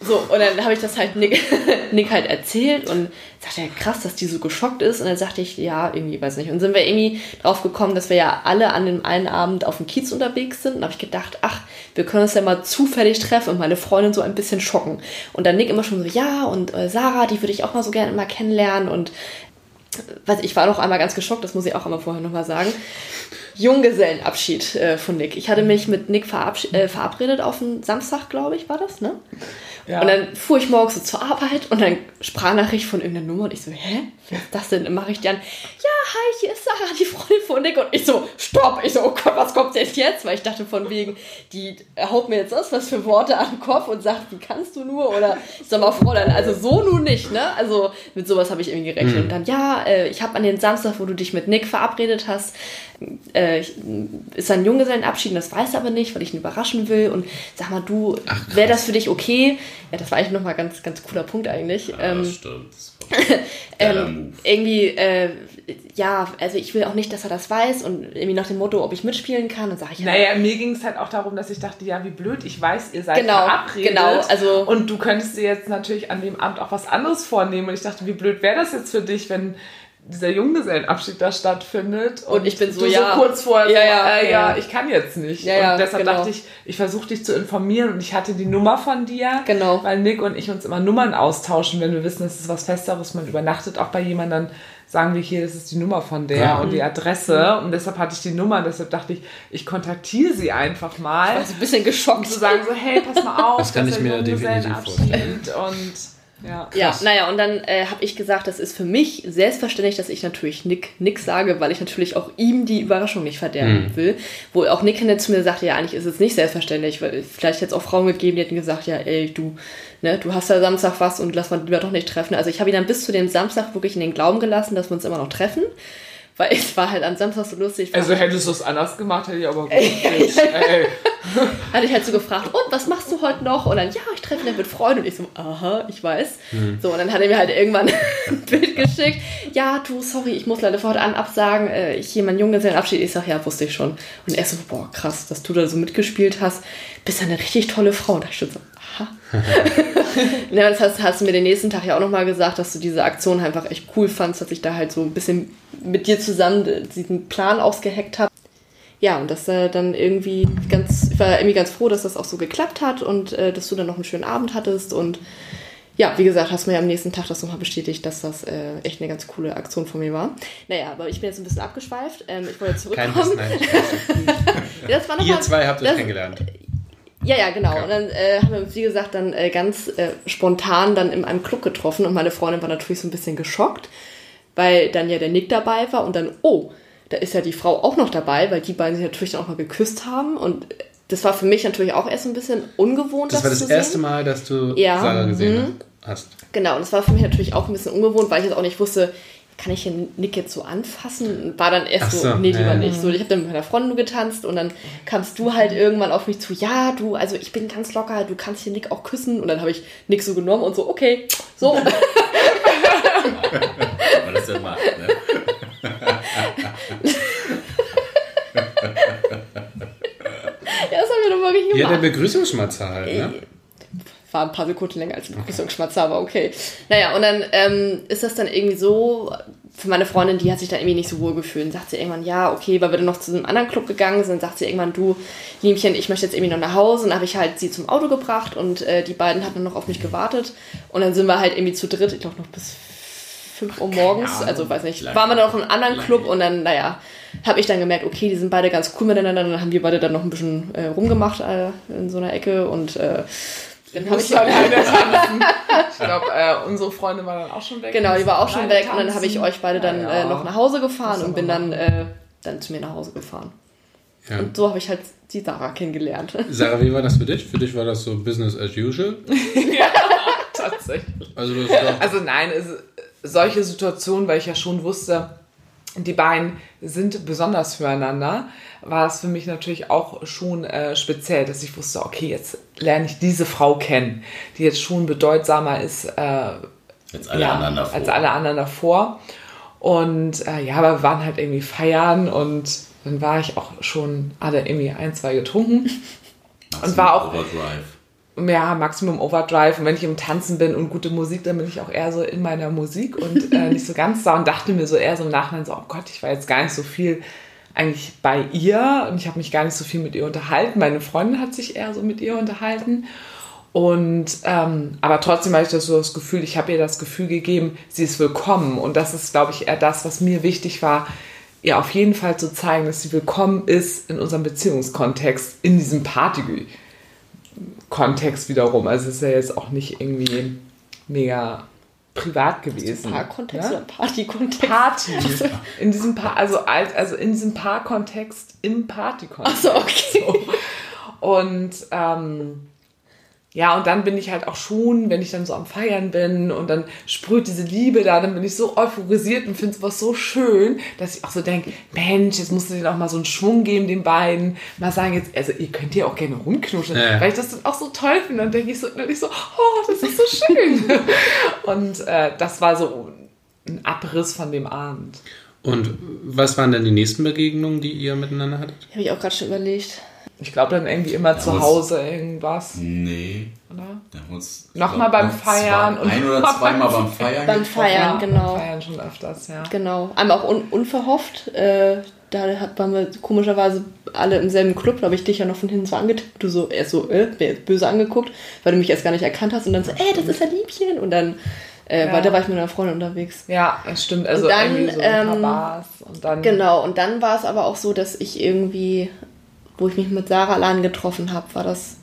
So, und dann habe ich das halt Nick, *laughs* Nick halt erzählt und sagte, ja krass, dass die so geschockt ist und dann sagte ich, ja, irgendwie, weiß nicht. Und sind wir irgendwie drauf gekommen, dass wir ja alle an dem einen Abend auf dem Kiez unterwegs sind und habe ich gedacht, ach, wir können uns ja mal zufällig treffen und meine Freundin so ein bisschen schocken. Und dann Nick immer schon so, ja, und äh, Sarah, die würde ich auch mal so gerne mal kennenlernen. Und weiß ich war noch einmal ganz geschockt, das muss ich auch einmal vorher nochmal sagen. Junggesellenabschied äh, von Nick. Ich hatte mich mit Nick äh, verabredet auf einen Samstag, glaube ich, war das, ne? Ja. Und dann fuhr ich morgens so zur Arbeit und dann Sprachnachricht von irgendeiner Nummer und ich so, hä? Wer ist das denn? Dann mache ich an, ja, hi, hier ist Sarah, die Freundin von Nick. Und ich so, stopp. Ich so, oh Gott, was kommt denn jetzt? Weil ich dachte von wegen, die haut mir jetzt aus was für Worte an den Kopf und sagt, wie kannst du nur? Oder ich sag mal, Fräulein, also so nun nicht, ne? Also mit sowas habe ich irgendwie gerechnet. Und dann, ja, äh, ich habe an den Samstag, wo du dich mit Nick verabredet hast, äh, ist ein Junggesellenabschied das weiß er aber nicht, weil ich ihn überraschen will. Und sag mal, du, wäre das für dich okay? Ja, das war eigentlich nochmal ganz, ganz cooler Punkt eigentlich. Ja, ähm, das stimmt. *laughs* Ähm, irgendwie, äh, ja, also ich will auch nicht, dass er das weiß und irgendwie nach dem Motto, ob ich mitspielen kann, dann sage ich ja, Naja, mir ging es halt auch darum, dass ich dachte, ja, wie blöd, ich weiß, ihr seid Genau, verabredet. genau, also- und du könntest dir jetzt natürlich an dem Abend auch was anderes vornehmen. Und ich dachte, wie blöd wäre das jetzt für dich, wenn dieser Junggesellenabschied da stattfindet. Und ich bin so, du ja. so kurz vorher, Ja, so, ja, äh, ja. ja, ich kann jetzt nicht. Ja, ja, und deshalb genau. dachte ich, ich versuche dich zu informieren und ich hatte die Nummer von dir. Genau. Weil Nick und ich uns immer Nummern austauschen, wenn wir wissen, es ist was Festeres, man übernachtet auch bei jemandem, dann sagen wir hier, das ist die Nummer von der Ja. und die Adresse. Und deshalb hatte ich die Nummer, deshalb dachte ich, ich kontaktiere sie einfach mal. also ein bisschen geschockt. Zu sagen so, hey, pass mal *laughs* auf. Das kann ich mir definitiv Junggesellenabschied Und ja. Ja, naja, und dann äh, habe ich gesagt, das ist für mich selbstverständlich, dass ich natürlich Nick nix sage, weil ich natürlich auch ihm die Überraschung nicht verderben will. Wo auch Nick hinter zu mir sagte, ja, eigentlich ist es nicht selbstverständlich, weil vielleicht hätte es auch Frauen gegeben, die hätten gesagt, ja, ey, du, ne, du hast ja Samstag was und lass mal lieber doch nicht treffen. Also ich habe ihn dann bis zu dem Samstag wirklich in den Glauben gelassen, dass wir uns immer noch treffen. Weil es war halt am Samstag so lustig. Also hättest du es anders gemacht, hätte ich aber gut. Ey. *laughs* hatte ich halt so gefragt, und was machst du heute noch? Und dann, ja, ich treffe mich mit Freunden. Und ich so, aha, ich weiß. So, und dann hat er mir halt irgendwann *laughs* ein Bild geschickt. Ja, du, sorry, ich muss leider fortan absagen. Äh, Ich hier meinen Junggesellenabschied. Ich sag, ja, wusste ich schon. Und er so, boah, krass, dass du da so mitgespielt hast. Bist ja eine richtig tolle Frau. Und da ich schon so, aha. *laughs* ja, das hast, hast du mir den nächsten Tag ja auch nochmal gesagt, dass du diese Aktion einfach echt cool fandst, dass ich da halt so ein bisschen mit dir zusammen diesen Plan ausgeheckt habe. Ja, und dass äh, dann irgendwie ganz, ich war irgendwie ganz froh, dass das auch so geklappt hat und äh, dass du dann noch einen schönen Abend hattest. Und ja, wie gesagt, hast mir ja am nächsten Tag das nochmal bestätigt, dass das äh, echt eine ganz coole Aktion von mir war. Naja, aber ich bin jetzt ein bisschen abgeschweift. Ähm, ich wollte jetzt Kein zurückkommen. Wissen, nein. *laughs* Ja, das war noch Ihr mal- zwei habt euch kennengelernt. Ja, ja, genau. Okay. Und dann äh, haben wir uns, wie gesagt, dann äh, ganz äh, spontan dann in einem Club getroffen und meine Freundin war natürlich so ein bisschen geschockt, weil dann ja der Nick dabei war und dann, oh, da ist ja die Frau auch noch dabei, weil die beiden sich natürlich dann auch mal geküsst haben und das war für mich natürlich auch erst ein bisschen ungewohnt, Das war das erste sehen. Mal, dass du Ja, Sarah gesehen mhm. hast. Genau, und das war für mich natürlich auch ein bisschen ungewohnt, weil ich jetzt auch nicht wusste, kann ich den Nick jetzt so anfassen? War dann erst so, so, nee, lieber ja. nicht. So, ich habe dann mit meiner Freundin getanzt und dann kamst du halt irgendwann auf mich zu, ja, du, also ich bin ganz locker, du kannst hier Nick auch küssen. Und dann habe ich Nick so genommen und so, okay, so. *laughs* Aber das ist ja mal, ne? *laughs* ja, das haben wir doch wirklich Ja, der gemacht. Begrüßungsschmatzer halt, ne? War ein paar Sekunden länger als ein Begrüßungsschmatzer, aber okay. Naja, und dann ähm, ist das dann irgendwie so, für meine Freundin, die hat sich dann irgendwie nicht so wohl gefühlt. Und sagt sie irgendwann, ja, okay, weil wir dann noch zu einem anderen Club gegangen sind, sagt sie irgendwann, du, Liemchen, ich möchte jetzt irgendwie noch nach Hause. Und dann habe ich halt sie zum Auto gebracht und äh, die beiden hatten noch auf mich gewartet. Und dann sind wir halt irgendwie zu dritt, ich glaube noch bis 5 Uhr morgens, Ahnung. also weiß nicht, waren wir noch in einem anderen Lange. Club und dann, naja, habe ich dann gemerkt, okay, die sind beide ganz cool miteinander. Dann haben wir beide dann noch ein bisschen äh, rumgemacht äh, in so einer Ecke und äh, dann habe ich tanzen. Ich glaube, äh, unsere Freundin war dann auch schon weg. Genau, die war auch schon weg und dann habe ich tanzen. euch beide dann Ja, ja. äh, noch nach Hause gefahren und bin dann, äh, dann zu mir nach Hause gefahren. Ja. Und so habe ich halt die Sarah kennengelernt. *laughs* Sarah, wie war das für dich? Für dich war das so Business as usual? *laughs* Tatsächlich. Also Also nein, es, solche Situationen, weil ich ja schon wusste, die beiden sind besonders füreinander, war es für mich natürlich auch schon äh, speziell, dass ich wusste, okay, jetzt lerne ich diese Frau kennen, die jetzt schon bedeutsamer ist äh, Jetzt alle ja, anderen davor. als alle anderen davor. Und äh, ja, aber wir waren halt irgendwie feiern und dann war ich auch schon alle irgendwie ein, zwei getrunken. *laughs* Und war auch- Overdrive. Ja, Maximum Overdrive. Und wenn ich im Tanzen bin und gute Musik, dann bin ich auch eher so in meiner Musik und äh, *laughs* nicht so ganz da und dachte mir so eher so im Nachhinein so, oh Gott, ich war jetzt gar nicht so viel eigentlich bei ihr und ich habe mich gar nicht so viel mit ihr unterhalten. Meine Freundin hat sich eher so mit ihr unterhalten. Und ähm, aber trotzdem habe ich das so das Gefühl, ich habe ihr das Gefühl gegeben, sie ist willkommen. Und das ist, glaube ich, eher das, was mir wichtig war, ihr auf jeden Fall zu zeigen, dass sie willkommen ist in unserem Beziehungskontext, in diesem Party. Kontext wiederum. Also es ist ja jetzt auch nicht irgendwie mega privat gewesen. Paarkontext ne? oder Partykontext? Party. *laughs* In diesem Paar, also, als- also in diesem Paarkontext im Partykontext. Achso, okay. Und ähm, ja, und dann bin ich halt auch schon, wenn ich dann so am Feiern bin und dann sprüht diese Liebe da, dann bin ich so euphorisiert und finde sowas so schön, dass ich auch so denke, Mensch, jetzt musst du denen auch mal so einen Schwung geben, den beiden. Mal sagen jetzt, also ihr könnt hier auch gerne rumknuschen, Ja, ja. weil ich das dann auch so toll finde. Dann denke ich so, dann ich so, oh, das ist so schön. *laughs* und äh, das war so ein Abriss von dem Abend. und was waren denn die nächsten Begegnungen, die ihr miteinander hattet? Habe ich auch gerade schon überlegt. Ich glaube dann irgendwie immer zu Hause irgendwas. Nee. Oder? Da haben uns, Nochmal glaub, beim Feiern Zwei, und- ein oder *laughs* zweimal beim Feiern. Beim. Feiern, genau. Feiern schon öfters, ja. Genau. Einmal auch un unverhofft. Äh, da hat, waren wir komischerweise alle im selben Club. Da habe ich dich ja noch von hinten so angetippt. Du so erst so, äh, mir jetzt böse angeguckt, weil du mich erst gar nicht erkannt hast. Und dann so, ey, das ist ein Liebchen. Und dann, äh, Ja. weiter war ich mit einer Freundin unterwegs. Ja, das stimmt. Also Und dann, irgendwie so ein paar ähm, Bars und dann. Genau, und dann war es aber auch so, dass ich irgendwie, wo ich mich mit Sarah allein getroffen habe, war das.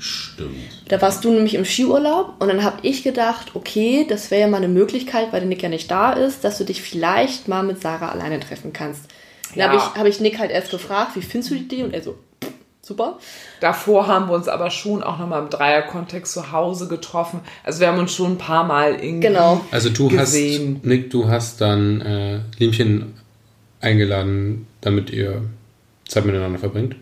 Stimmt. Da warst du nämlich im Skiurlaub und dann habe ich gedacht, okay, das wäre ja mal eine Möglichkeit, weil der Nick ja nicht da ist, dass du dich vielleicht mal mit Sarah alleine treffen kannst. Dann Ja. habe ich, hab ich Nick halt erst gefragt, wie findest du die Idee? Und er so, "Pff, super. Davor haben wir uns aber schon auch nochmal im Dreierkontext zu Hause getroffen. Also wir haben uns schon ein paar Mal irgendwie Genau. Also du gesehen. hast, Nick, du hast dann äh, Liemchen eingeladen, damit ihr Zeit miteinander verbringt?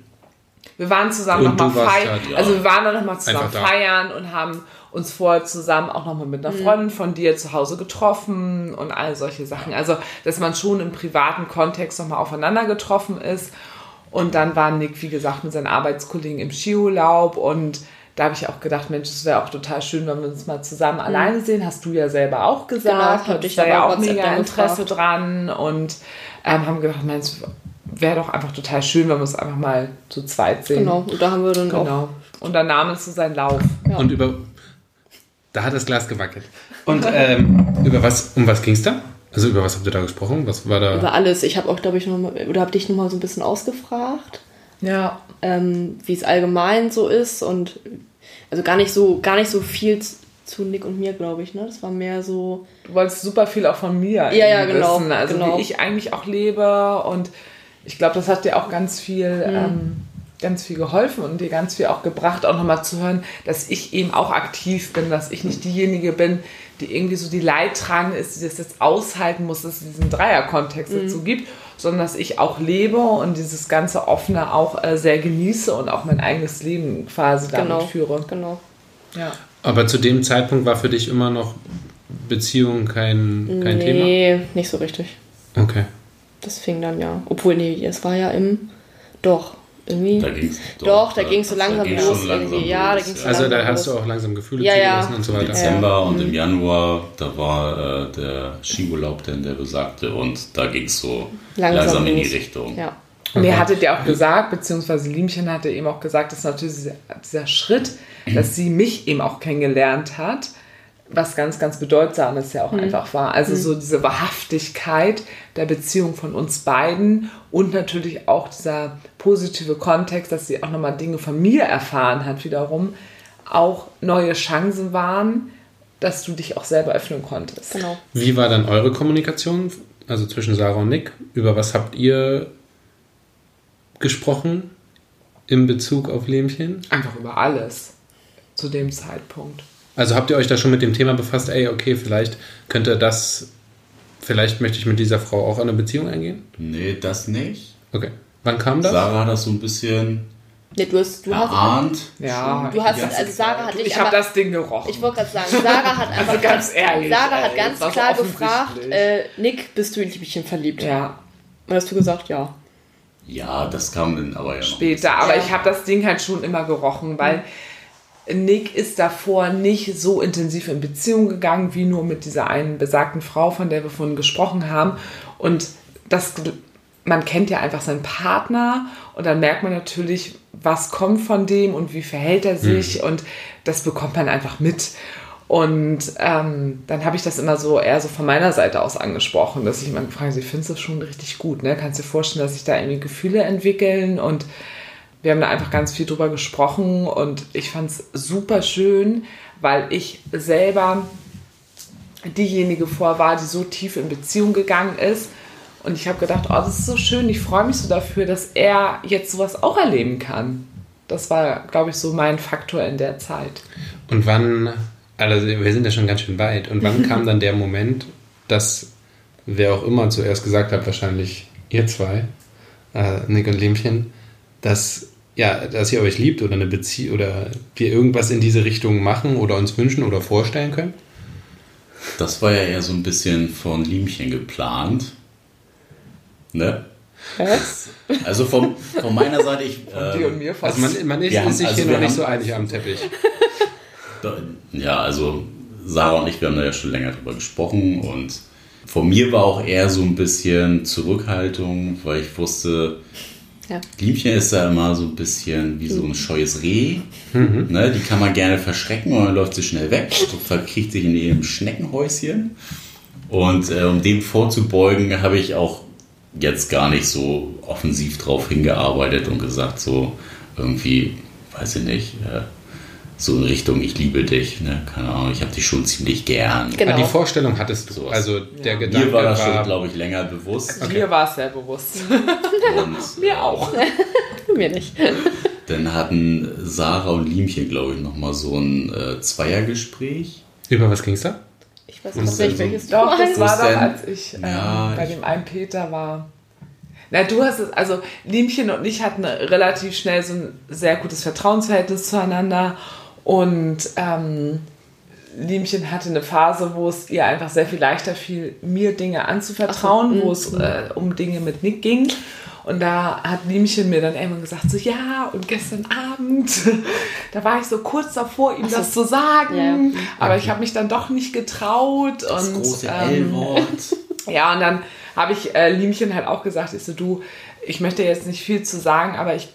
Wir waren zusammen nochmal feiern. da, ja. Also wir waren dann nochmal zusammen da. feiern und haben uns vorher zusammen auch nochmal mit einer Freundin von dir zu Hause getroffen und all solche Sachen. Also, dass man schon im privaten Kontext nochmal aufeinander getroffen ist. Und dann war Nick, wie gesagt, mit seinen Arbeitskollegen im Skiurlaub und da habe ich auch gedacht, Mensch, es wäre auch total schön, wenn wir uns mal zusammen alleine sehen. Hast du ja selber auch Genau, gesagt. hab Hattest dich da ja auch mega Interesse dran und ähm, haben gedacht, Mensch, wäre doch einfach total schön, wenn wir uns einfach mal zu zweit sehen. Genau, und da haben wir dann auch. Genau. Und dann nahm es so seinen Lauf. Ja. Und über. Da hat das Glas gewackelt. Und *laughs* ähm, über was, um was ging es da? Also über was habt ihr da gesprochen? Was war da? Über alles. Ich habe auch, glaube ich, noch mal, oder habe dich noch mal so ein bisschen ausgefragt, Ja. ähm, wie es allgemein so ist und also gar nicht so, gar nicht so viel zu Nick und mir, glaube ich. Ne, das war mehr so. Du wolltest super viel auch von mir Ja, ja, genau, wissen. Also genau. wie ich eigentlich auch lebe und ich glaube, das hat dir auch ganz viel, Mhm. ähm, ganz viel geholfen und dir ganz viel auch gebracht, auch nochmal zu hören, dass ich eben auch aktiv bin, dass ich nicht diejenige bin, die irgendwie so die Leidtragende ist, die das jetzt aushalten muss, dass es diesen Dreierkontext Mhm. dazu gibt, sondern dass ich auch lebe und dieses ganze Offene auch äh, sehr genieße und auch mein eigenes Leben quasi damit Genau. führe. Genau. Ja. Aber zu dem Zeitpunkt war für dich immer noch Beziehung kein, kein Thema? nee, nicht so richtig. Okay. Das fing dann ja. Obwohl, nee, es war ja im. Doch, irgendwie. Da ging's Doch, da ging's so langsam los langsam irgendwie. Ja, da ging's ja. so Also da hast du auch langsam Gefühle Ja, ja. zugelassen und so weiter. Dezember und Mhm. im Januar, da war äh, der Skiurlaub, denn der besagte, und da ging es so Langsam langsam, in die. Richtung. Ja. Und ihr hattet ja auch gesagt, beziehungsweise Liemchen hatte eben auch gesagt, dass natürlich dieser, dieser Schritt, dass sie mich eben auch kennengelernt hat, was ganz, ganz bedeutsames ja auch einfach war. Also so diese Wahrhaftigkeit der Beziehung von uns beiden und natürlich auch dieser positive Kontext, dass sie auch nochmal Dinge von mir erfahren hat wiederum, auch neue Chancen waren, dass du dich auch selber öffnen konntest. Genau. Wie war dann eure Kommunikation, also zwischen Sarah und Nick? Über was habt ihr gesprochen in Bezug auf Lähmchen? Einfach über alles zu dem Zeitpunkt. Also habt ihr euch da schon mit dem Thema befasst, ey, okay, vielleicht könnte das, vielleicht möchte ich mit dieser Frau auch eine Beziehung eingehen? Nee, das nicht. Okay. Wann kam das? Sarah hat das so ein bisschen Nee, du hast, du hast. Ja, du hast, also Sarah hat dich ich habe das Ding gerochen. Ich wollte gerade sagen, Sarah hat *laughs* einfach ganz ehrlich, Sarah hat ganz klar gefragt, äh, Nick, bist du in Liebchen verliebt? ja, Und hast du gesagt, ja. Ja, das kam dann aber ja noch. später. Aber Ja. ich habe das Ding halt schon immer gerochen, weil Nick ist davor nicht so intensiv in Beziehung gegangen, wie nur mit dieser einen besagten Frau, von der wir vorhin gesprochen haben. Und das, man kennt ja einfach seinen Partner und dann merkt man natürlich, was kommt von dem und wie verhält er sich und das bekommt man einfach mit. Und ähm, dann habe ich das immer so eher so von meiner Seite aus angesprochen, dass ich immer gefragt habe, findest das schon richtig gut? Ne? Kannst du dir vorstellen, dass sich da irgendwie Gefühle entwickeln? Und wir haben da einfach ganz viel drüber gesprochen und ich fand es super schön, weil ich selber diejenige vor war, die so tief in Beziehung gegangen ist. Und ich habe gedacht, oh, das ist so schön, ich freue mich so dafür, dass er jetzt sowas auch erleben kann. Das war, glaube ich, so mein Faktor in der Zeit. Und wann, also wir sind ja schon ganz schön weit, und wann kam dann der Moment, dass wer auch immer zuerst gesagt hat, wahrscheinlich ihr zwei, äh, Nick und Lähmchen, dass, ja, dass ihr euch liebt oder eine Beziehung oder wir irgendwas in diese Richtung machen oder uns wünschen oder vorstellen können? Das war ja eher so ein bisschen von Liemchen geplant. Ne? Was? Also von, von meiner Seite, ich. ähm, Dir und mir fast. Also man, man ist, haben- ist sich also hier noch nicht so einig am Teppich. *laughs* Ja, also Sarah und ich, wir haben da ja schon länger drüber gesprochen und von mir war auch eher so ein bisschen Zurückhaltung, weil ich wusste, Ja. Liemchen ist da immer so ein bisschen wie so ein scheues Reh. Ne, die kann man gerne verschrecken und dann läuft sie schnell weg, verkriecht sich in ihrem Schneckenhäuschen. Und äh, um dem vorzubeugen, habe ich auch jetzt gar nicht so offensiv drauf hingearbeitet und gesagt, so irgendwie, weiß ich nicht, äh, so in Richtung, ich liebe dich, ne? keine Ahnung, ich habe dich schon ziemlich gern. Genau. Aber die Vorstellung hattest du. Sowas. Also der Gedanke Mir war das war, schon, glaube ich, länger bewusst. Mir war es sehr bewusst. Und, *laughs* Mir auch. *laughs* Mir nicht. Dann hatten Sarah und Liemchen, glaube ich, nochmal so ein äh, Zweiergespräch. über was ging es da? Ich weiß denn nicht, so- welches Doch, das war doch, denn- als ich ähm, Ja, bei ich- dem einen Peter war. Na, du hast es, also Liemchen und ich hatten relativ schnell so ein sehr gutes Vertrauensverhältnis zueinander und ähm, Liemchen hatte eine Phase, wo es ihr einfach sehr viel leichter fiel, mir Dinge anzuvertrauen, wo es äh, um Dinge mit Nick ging. Und da hat Liemchen mir dann irgendwann gesagt, so ja, und gestern Abend, *laughs* da war ich so kurz davor, ihm das zu sagen, Ja, ja. aber ich habe mich dann doch nicht getraut. Das und, große ähm, L-Wort. *laughs* ja, und dann habe ich äh, Liemchen halt auch gesagt, ich so, du, ich möchte jetzt nicht viel zu sagen, aber ich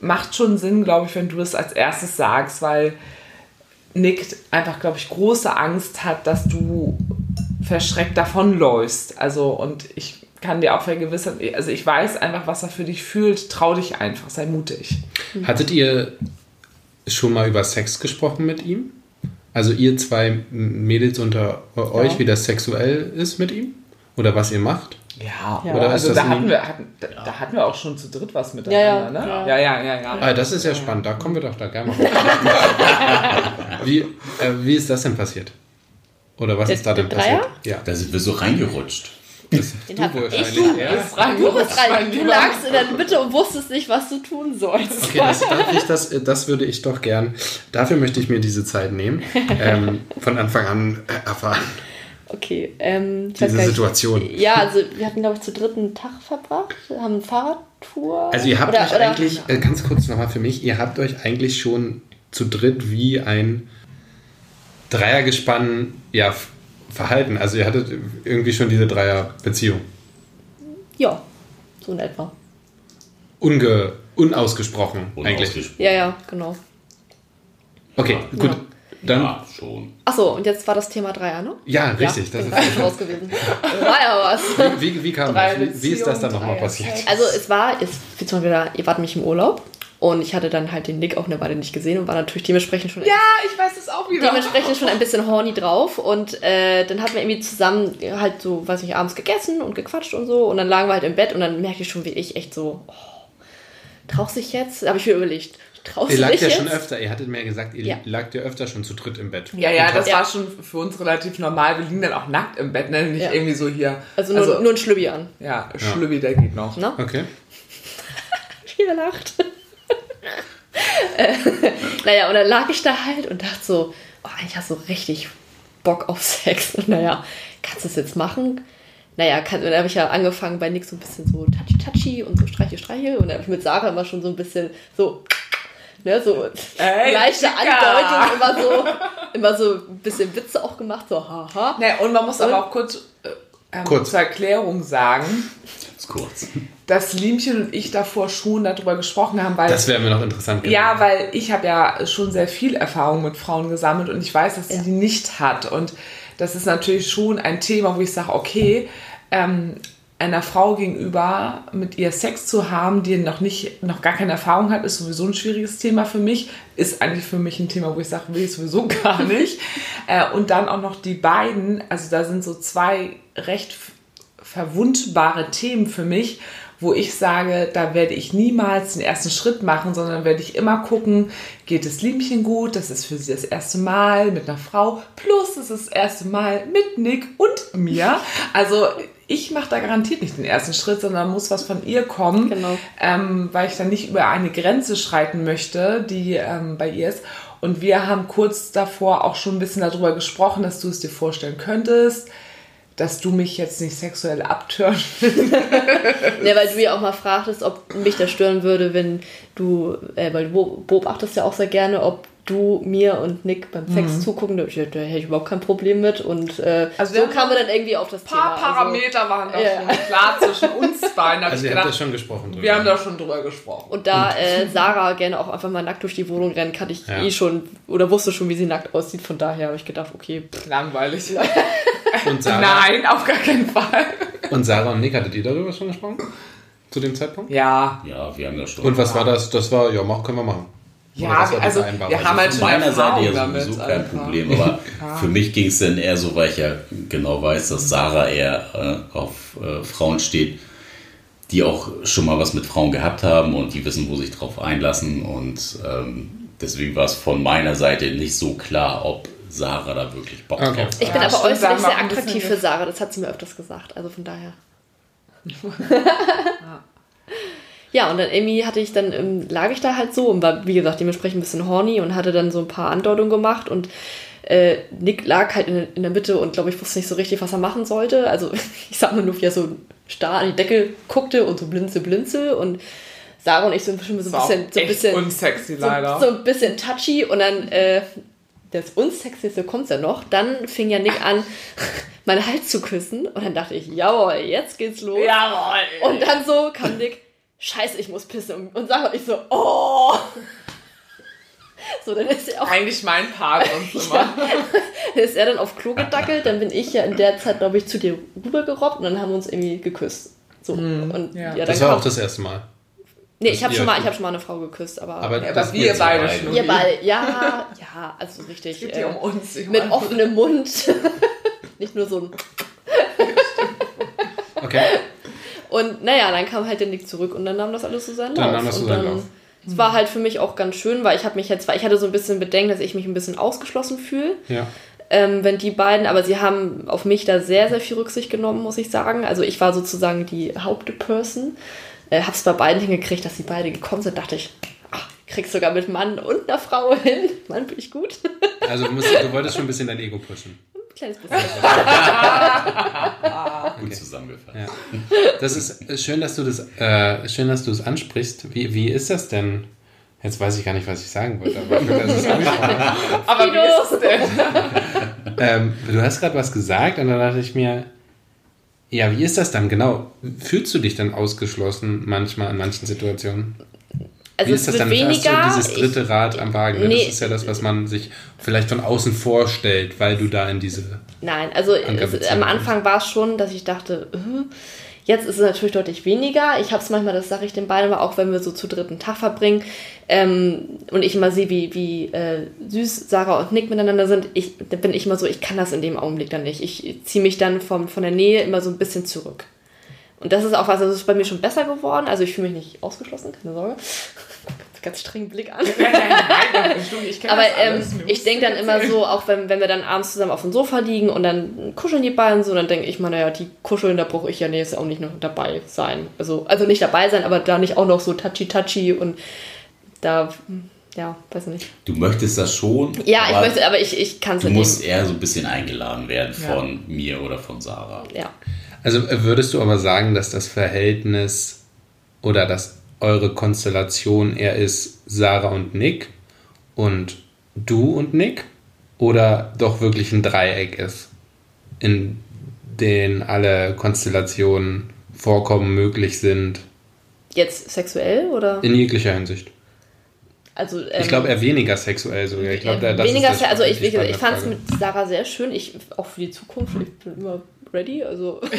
macht schon Sinn, glaube ich, wenn du es als erstes sagst, weil Nick einfach, glaube ich, große Angst hat, dass du verschreckt davonläufst. Also, und ich kann dir auch vergewissern, also ich weiß einfach, was er für dich fühlt. Trau dich einfach, sei mutig. Hattet ihr schon mal über Sex gesprochen mit ihm? Also ihr zwei Mädels unter euch, wie das sexuell ist mit ihm? Oder was ihr macht? Ja, Ja. Oder also ist das da hatten, wir, hatten, da, da hatten wir auch schon zu dritt was Ja, miteinander, ja, ne? ja. Ja, ja, ja, ja. Ah, das ist ja spannend, da kommen wir doch da gerne mal. *laughs* wie, äh, wie ist das denn passiert? Oder was Der- ist da denn Dreier? passiert? Ja. Da sind wir so reingerutscht. Den Du hab wahrscheinlich, ich. ja. Du bist rein. Du lagst in der Mitte und wusstest nicht, was du tun sollst. Okay, das, darf ich das, das würde ich doch gern. Dafür möchte ich mir diese Zeit nehmen. *laughs* Ähm, von Anfang an äh, erfahren. Okay, ähm, Diese gar nicht. Situation. Ja, also wir hatten, glaube ich, zu dritten Tag verbracht, haben eine Fahrradtour. Also ihr habt Oder- euch oder- eigentlich, äh, ganz kurz nochmal für mich, ihr habt euch eigentlich schon zu dritt wie ein Dreiergespann ja, verhalten. Also ihr hattet irgendwie schon diese Dreierbeziehung. Ja, so in etwa. Unge, unausgesprochen eigentlich. Unausgesprochen. Ja, ja, genau. Okay, gut. Ja. Dann, Ja, schon. Achso, und jetzt war das Thema Dreier, ne? ja, richtig. Ja, das ist, falsch raus gewesen. War ja was. *laughs* wie, wie kam Drei das? Wie, wie ist das dann nochmal passiert? Also es war, es, wie zum Beispiel, da, ihr wart nämlich im Urlaub und ich hatte dann halt den Nick auch eine Weile nicht gesehen und war natürlich dementsprechend schon Ja, ich weiß es auch wieder. dementsprechend schon ein bisschen horny drauf und äh, dann hatten wir irgendwie zusammen halt so, weiß nicht, abends gegessen und gequatscht und so und dann lagen wir halt im Bett und dann merkte ich schon, wie ich echt so, oh, traust dich jetzt? Da habe ich mir überlegt, traust Ihr lagt dich ja jetzt? schon öfter, ihr hattet mir gesagt, ihr Ja. lagt ja öfter schon zu dritt im Bett. Ja, ja, das Ja. war schon für uns relativ normal. Wir liegen dann auch nackt im Bett, ne? Nicht Ja. irgendwie so hier. also nur, nur ein Schlübbi an. ja, Schlübbi, der geht noch. Ne? Okay. *laughs* Viel lacht. *laughs* naja, und dann lag ich da halt und dachte so, oh, eigentlich hast du richtig Bock auf Sex. Und *laughs* naja, kannst du es jetzt machen? Naja, kann, und dann habe ich ja angefangen bei Nick so ein bisschen so touchy-touchy und so streiche, streiche. Und dann habe ich mit Sarah immer schon so ein bisschen so, ne, so Ey, leichte Chica. Andeutung, immer so, immer so ein bisschen Witze auch gemacht, so haha. Ne, und man muss aber Und? auch kurz, äh, ähm, Kurz. zur Erklärung sagen, Ganz kurz. dass Liemchen und ich davor schon darüber gesprochen haben, weil Das wäre mir noch interessant gewesen. Ja, weil ich habe ja schon sehr viel Erfahrung mit Frauen gesammelt und ich weiß, dass sie Ja. die nicht hat. Und das ist natürlich schon ein Thema, wo ich sage, okay, ähm, einer Frau gegenüber mit ihr Sex zu haben, die noch nicht, noch gar keine Erfahrung hat, ist sowieso ein schwieriges Thema für mich. Ist eigentlich für mich ein Thema, wo ich sage, will ich sowieso *laughs* gar nicht. äh, und dann auch noch die beiden, also da sind so zwei recht verwundbare Themen für mich, wo ich sage, da werde ich niemals den ersten Schritt machen, sondern werde ich immer gucken, geht es Liebchen gut, das ist für sie das erste Mal mit einer Frau, plus es ist das erste Mal mit Nick und mir. Also ich mache da garantiert nicht den ersten Schritt, sondern muss was von ihr kommen, Genau. ähm, weil ich dann nicht über eine Grenze schreiten möchte, die ähm, bei ihr ist. Und wir haben kurz davor auch schon ein bisschen darüber gesprochen, dass du es dir vorstellen könntest, dass du mich jetzt nicht sexuell abtören Ja, weil du ja auch mal fragtest, ob mich das stören würde, wenn du, äh, weil du beobachtest ja auch sehr gerne, ob du mir und Nick beim Sex zugucken, da, da hätte ich überhaupt kein Problem mit. Und äh, Also wir so haben kamen wir dann irgendwie auf das Ein paar Thema. Parameter waren da Ja. schon klar zwischen uns beiden. Also habt gedacht, da schon gesprochen drüber. wir haben da schon drüber gesprochen. Und da äh, Sarah gerne auch einfach mal nackt durch die Wohnung rennt, kannte ich Ja. eh schon oder wusste schon, wie sie nackt aussieht. Von daher habe ich gedacht, okay, pff, Langweilig. *laughs* und, Sarah, Nein, auf gar keinen Fall. und Sarah und Nick, hattet ihr darüber schon gesprochen? Zu dem Zeitpunkt? Ja, Ja, wir haben das schon. Und was war das? Das war, ja, mach, können wir machen. Ja also wir haben halt Von schon meiner Seite ja damit. sowieso kein einfach. Problem, aber für mich ging es dann eher so, weil ich ja genau weiß, dass Sarah eher äh, auf äh, Frauen steht, die auch schon mal was mit Frauen gehabt haben und die wissen, wo sich drauf einlassen und ähm, deswegen war es von meiner Seite nicht so klar, ob Sarah da wirklich Bock Okay. drauf ich hat. bin Ja, aber äußerlich sehr attraktiv für Sarah. Das hat sie mir öfters gesagt. Also von daher. *laughs* Ja, und dann irgendwie hatte ich dann, ähm, lag ich da halt so und war, wie gesagt, dementsprechend ein bisschen horny und hatte dann so ein paar Andeutungen gemacht und äh, Nick lag halt in, in der Mitte und glaube ich wusste nicht so richtig, was er machen sollte. Also *laughs* ich sag mal nur, wie er so starr an die Decke guckte und so blinze, blinze und Sarah und ich sind schon so ein bisschen, so ein bisschen, unsexy so, leider. so ein bisschen touchy und dann äh, das Unsexyste kommt ja noch. Dann fing ja Nick an, *laughs* meinen Hals zu küssen und dann dachte ich, jawohl, jetzt geht's los. Jawohl. Und dann so kam Nick, scheiße, ich muss pissen. Und Sarah und ich so, oh. *laughs* So, dann ist er auch Eigentlich mein Part *laughs* sonst immer. dann ist er dann auf Klo gedackelt, dann bin ich ja in der Zeit, glaube ich, zu dir rübergerobbt und dann haben wir uns irgendwie geküsst. So. Und ja. ja, Das war kam, auch das erste Mal. Nee, ich habe Ja, schon, mal- ich hab schon mal eine Frau geküsst, aber. Aber, Ja, das aber wir beide schon. ihr beide, ja, ja, also richtig. Es geht äh, um uns. Mit meine- offenem Mund. *laughs* Nicht nur so ein. Okay. Und naja, dann kam halt der Nick zurück und dann nahm das alles so seinen Dann Lauf. nahm das so und seinen dann, Lauf. Es war halt für mich auch ganz schön, weil ich habe mich jetzt, weil ich hatte so ein bisschen Bedenken, dass ich mich ein bisschen ausgeschlossen fühle, Ja. ähm, wenn die beiden, aber sie haben auf mich da sehr, sehr viel Rücksicht genommen, muss ich sagen. Also ich war sozusagen die Hauptperson. Äh, hab's bei beiden hingekriegt, dass die beide gekommen sind, dachte ich, ach, kriegst sogar mit Mann und einer Frau hin. *laughs* Mann, bin ich gut. Also du, musst, du wolltest schon ein bisschen dein Ego pushen. Kleines bisschen. Gut zusammengefasst. Ja. Das ist äh, schön, dass du das, äh, schön, dass du es ansprichst. Wie, wie ist das denn? Jetzt weiß ich gar nicht, was ich sagen wollte, aber das ist. *laughs* Aber wie ist es denn? *laughs* ähm, Du hast gerade was gesagt und dann dachte ich mir, ja, wie ist das dann genau? Fühlst du dich dann ausgeschlossen manchmal in manchen Situationen? Also Wie es ist das dann? weniger. Hast du dieses dritte Rad am Wagen? ne? Nee. Das ist ja das, was man sich vielleicht von außen vorstellt, weil du da in diese. Nein, also es, am Anfang war es schon, dass ich dachte, äh, jetzt ist es natürlich deutlich weniger. Ich habe es manchmal, das sage ich den beiden, aber auch wenn wir so zu dritten Tag verbringen ähm, und ich immer sehe, wie, wie äh, süß Sarah und Nick miteinander sind, ich, da bin ich immer so, ich kann das in dem Augenblick dann nicht. Ich ziehe mich dann vom, von der Nähe immer so ein bisschen zurück. Und das ist auch was, das ist bei mir schon besser geworden. Also ich fühle mich nicht ausgeschlossen, keine Sorge. *laughs* Ganz strengen Blick an. Ich kenn Aber das ähm, alles. Mir ich denke du dann immer so, auch wenn, wenn wir dann abends zusammen auf dem Sofa liegen und dann kuscheln die beiden so, dann denke ich mal, naja, die kuscheln, da brauche ich ja nächstes auch nicht noch dabei sein. Also, also nicht dabei sein, aber da nicht auch noch so touchy-touchy und da, ja, weiß nicht. Du möchtest das schon. Ja, ich aber möchte, aber ich, ich kann es Du nicht. musst eher so ein bisschen eingeladen werden Ja. von mir oder von Sarah. Ja. Also äh, würdest du aber sagen, dass das Verhältnis oder dass eure Konstellation eher ist Sarah und Nick und du und Nick oder doch wirklich ein Dreieck ist, in denen alle Konstellationen vorkommen, möglich sind, Jetzt sexuell oder? in jeglicher Hinsicht? Also, ähm, Ich glaube eher weniger sexuell sogar. Ich glaube, da- das weniger, also ich, ich, fand es mit Sarah sehr schön. Ich, auch für die Zukunft, ich bin immer ready. Also, *laughs*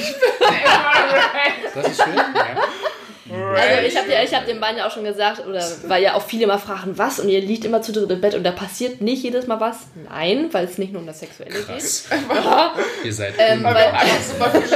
Das ist schön, ja. Also ich habe ja, ich habe den beiden ja auch schon gesagt, oder weil ja auch viele mal fragen, was und ihr liegt immer zu dritt im Bett und da passiert nicht jedes Mal was. Nein, weil es nicht nur um das Sexuelle Krass. geht. *laughs* Ja, Ihr seid Ähm, Weil weil- super viel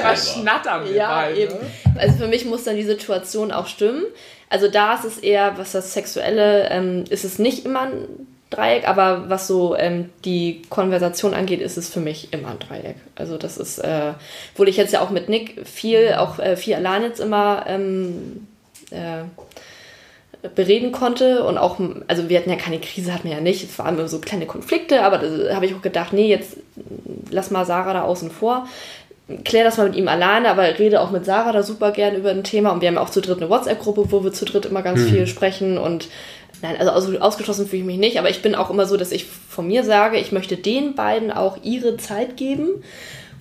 wir ja beide. eben. Also für mich muss dann die Situation auch stimmen. Also da ist es eher, was das Sexuelle, ähm, ist es nicht immer ein Dreieck, aber was so ähm, die Konversation angeht, ist es für mich immer ein Dreieck. Also das ist, äh, obwohl ich jetzt ja auch mit Nick viel, auch äh, viel allein jetzt immer ähm, äh, bereden konnte und auch, also wir hatten ja keine Krise, hatten wir ja nicht, es waren immer so kleine Konflikte, aber da habe ich auch gedacht, nee, jetzt lass mal Sarah da außen vor, klär das mal mit ihm alleine, aber rede auch mit Sarah da super gern über ein Thema. Und wir haben auch zu dritt eine WhatsApp-Gruppe, wo wir zu dritt immer ganz viel sprechen und nein, also aus- ausgeschlossen fühle ich mich nicht, aber ich bin auch immer so, dass ich von mir sage, ich möchte den beiden auch ihre Zeit geben,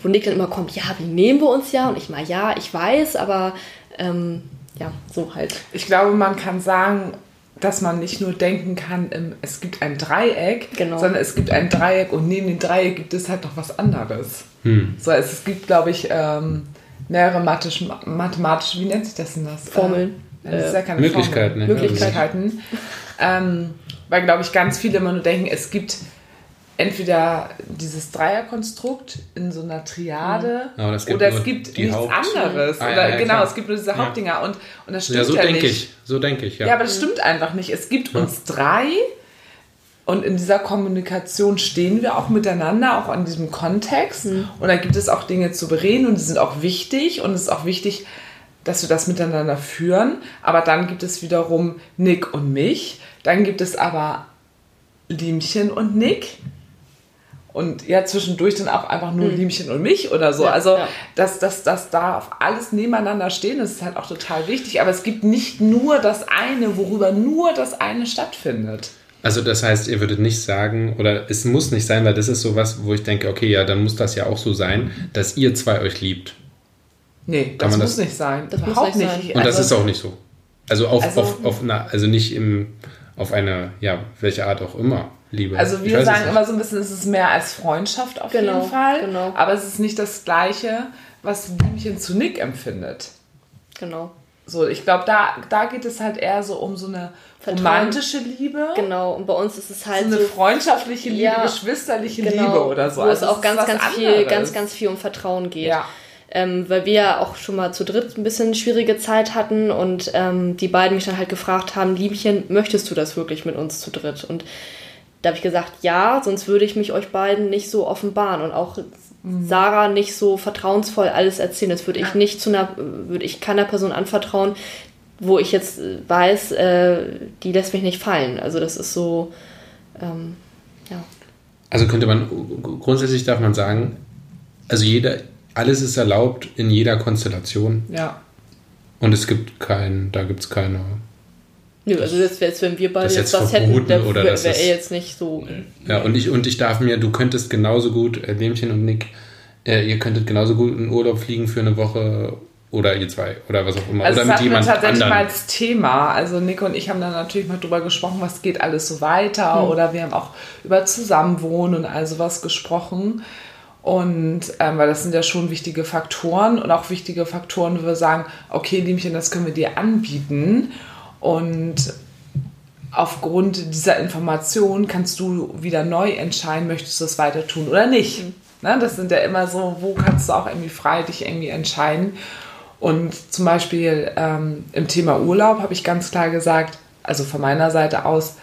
wo Nick dann immer kommt, ja, wie nehmen wir uns ja? Und ich mal, ja, ich weiß, aber ähm, ja, so halt. Ich glaube, man kann sagen, dass man nicht nur denken kann, es gibt ein Dreieck, Genau. sondern es gibt ein Dreieck und neben dem Dreieck gibt es halt noch was anderes. So, es, es gibt, glaube ich, ähm, mehrere mathematische, wie nennt sich das denn das? Formeln. Äh, das ist ja keine Möglichkeiten, Formel. Möglichkeiten. Ähm, weil, glaube ich, ganz viele immer nur denken, es gibt entweder dieses Dreierkonstrukt in so einer Triade gibt oder es gibt nichts Haupt- anderes. Ah, ja, oder, ja, genau, klar. es gibt nur diese Ja. Hauptdinger und, und das stimmt Ja, so ja denke nicht. ich. So denke ich, ja. Ja, aber das stimmt einfach nicht. Es gibt uns drei und in dieser Kommunikation stehen wir auch miteinander, auch an diesem Kontext. Und da gibt es auch Dinge zu bereden und die sind auch wichtig. Und es ist auch wichtig, dass wir das miteinander führen. Aber dann gibt es wiederum Nick und mich. Dann gibt es aber Liemchen und Nick. Und ja, zwischendurch dann auch einfach nur Liemchen und mich oder so. Ja, also, ja. dass, dass, dass da auf alles nebeneinander stehen, das ist halt auch total wichtig. Aber es gibt nicht nur das eine, worüber nur das eine stattfindet. Also das heißt, ihr würdet nicht sagen, oder es muss nicht sein, weil das ist sowas, wo ich denke, okay, ja, dann muss das ja auch so sein, dass ihr zwei euch liebt. Nee, Kann das muss das- nicht sein. Das muss Überhaupt nicht nicht. sein. Und das Also- ist auch nicht so. Also auf, Also- auf, auf eine, also nicht im, auf eine, ja, welche Art auch immer Liebe. Also wir weiß es sagen immer so ein bisschen, es ist mehr als Freundschaft auf Genau, jeden Fall. genau. Aber es ist nicht das Gleiche, was Liemchen zu Nick empfindet. Genau. So, ich glaube, da, da geht es halt eher so um so eine Vertrauen. romantische Liebe. Genau. Und bei uns ist es So halt eine so. freundschaftliche Liebe, Ja, geschwisterliche genau, Liebe oder so. Wo es Also auch ist ganz, ganz viel, ganz, ganz viel um Vertrauen geht. Ja. Ähm, weil wir ja auch schon mal zu dritt ein bisschen schwierige Zeit hatten und ähm, die beiden mich dann halt gefragt haben, Liebchen, möchtest du das wirklich mit uns zu dritt? Und da habe ich gesagt, ja, sonst würde ich mich euch beiden nicht so offenbaren und auch Sarah nicht so vertrauensvoll alles erzählen. Das würde ich nicht zu einer, würde ich keiner Person anvertrauen, wo ich jetzt weiß, äh, die lässt mich nicht fallen. Also das ist so, ähm, ja. Also könnte man, grundsätzlich darf man sagen, also jeder, alles ist erlaubt in jeder Konstellation Ja. und es gibt kein, da gibt es keine, Nö, also das wäre jetzt, wenn wir beide Das jetzt was hätten, verboten wäre wär er jetzt nicht so. ja, und ich, und ich darf mir, du könntest genauso gut, äh, Lämmchen und Nick, äh, ihr könntet genauso gut in Urlaub fliegen für eine Woche oder ihr zwei oder was auch immer. Also oder das mit hatten wir jemand tatsächlich anderem. mal als Thema. Also Nico und ich haben dann natürlich mal drüber gesprochen, was geht alles so weiter. Hm. Oder wir haben auch über Zusammenwohnen und all sowas gesprochen. Und ähm, weil das sind ja schon wichtige Faktoren und auch wichtige Faktoren, wo wir sagen, okay, Liemchen, das können wir dir anbieten. Und aufgrund dieser Information kannst du wieder neu entscheiden, möchtest du das weiter tun oder nicht. Ne, das sind ja immer so, wo kannst du auch irgendwie frei dich irgendwie entscheiden. Und zum Beispiel ähm, im Thema Urlaub habe ich ganz klar gesagt, also von meiner Seite aus,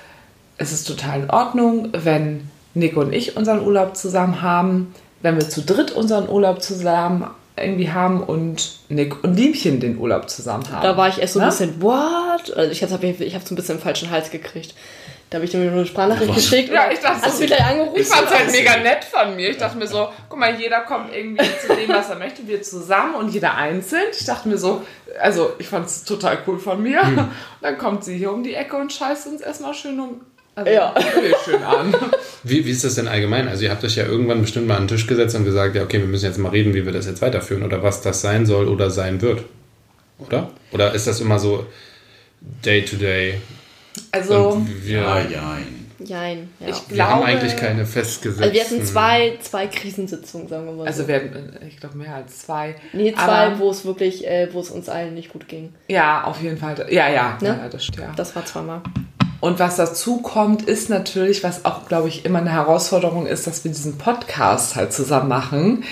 es ist total in Ordnung, wenn Nico und ich unseren Urlaub zusammen haben, wenn wir zu dritt unseren Urlaub zusammen irgendwie haben und Nick und Liebchen den Urlaub zusammen haben. Da war ich erst so ein Ne? bisschen, what? Also ich habe ich ein bisschen den falschen Hals gekriegt. Da habe ich dir nur eine Sprachnachricht geschickt. Ja, ich dachte Hast so, du gleich angerufen? Ich fand es halt mega nett von mir. Ich dachte mir so, guck mal, jeder kommt irgendwie zu dem, was er möchte, wir zusammen und jeder einzeln. Ich dachte mir so, also ich fand es total cool von mir. Hm. Und dann kommt sie hier um die Ecke und scheißt uns erstmal schön um. Also, Ja. *laughs* schön an. Wie, wie ist das denn allgemein? Also ihr habt euch ja irgendwann bestimmt mal an den Tisch gesetzt und gesagt, ja okay, wir müssen jetzt mal reden, wie wir das jetzt weiterführen oder was das sein soll oder sein wird. Oder? Oder ist das immer so day to day? Also, wir, Ja, ja. Jein, ja. ich wir haben eigentlich keine festgesetzten... also wir hatten zwei, zwei Krisensitzungen, sagen wir mal Also so. wir hatten, ich glaube, mehr als zwei. Nee, zwei, Aber- wo es wirklich, äh, wo es uns allen nicht gut ging. Ja, auf jeden Fall. Ja, ja, Ne? ja das stimmt. Ja. Das war zweimal. Und was dazu kommt, ist natürlich, was auch, glaube ich, immer eine Herausforderung ist, dass wir diesen Podcast halt zusammen machen,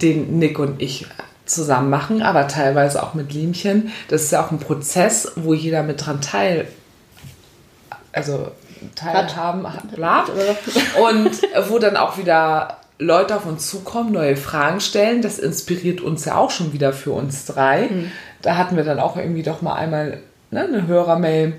den Nick und ich zusammen machen, aber teilweise auch mit Liemchen. Das ist ja auch ein Prozess, wo jeder mit dran teil, also teilhaben hat, bla. Und wo dann auch wieder Leute auf uns zukommen, neue Fragen stellen. Das inspiriert uns ja auch schon wieder für uns drei. Da hatten wir dann auch irgendwie doch mal einmal ne, eine Hörermail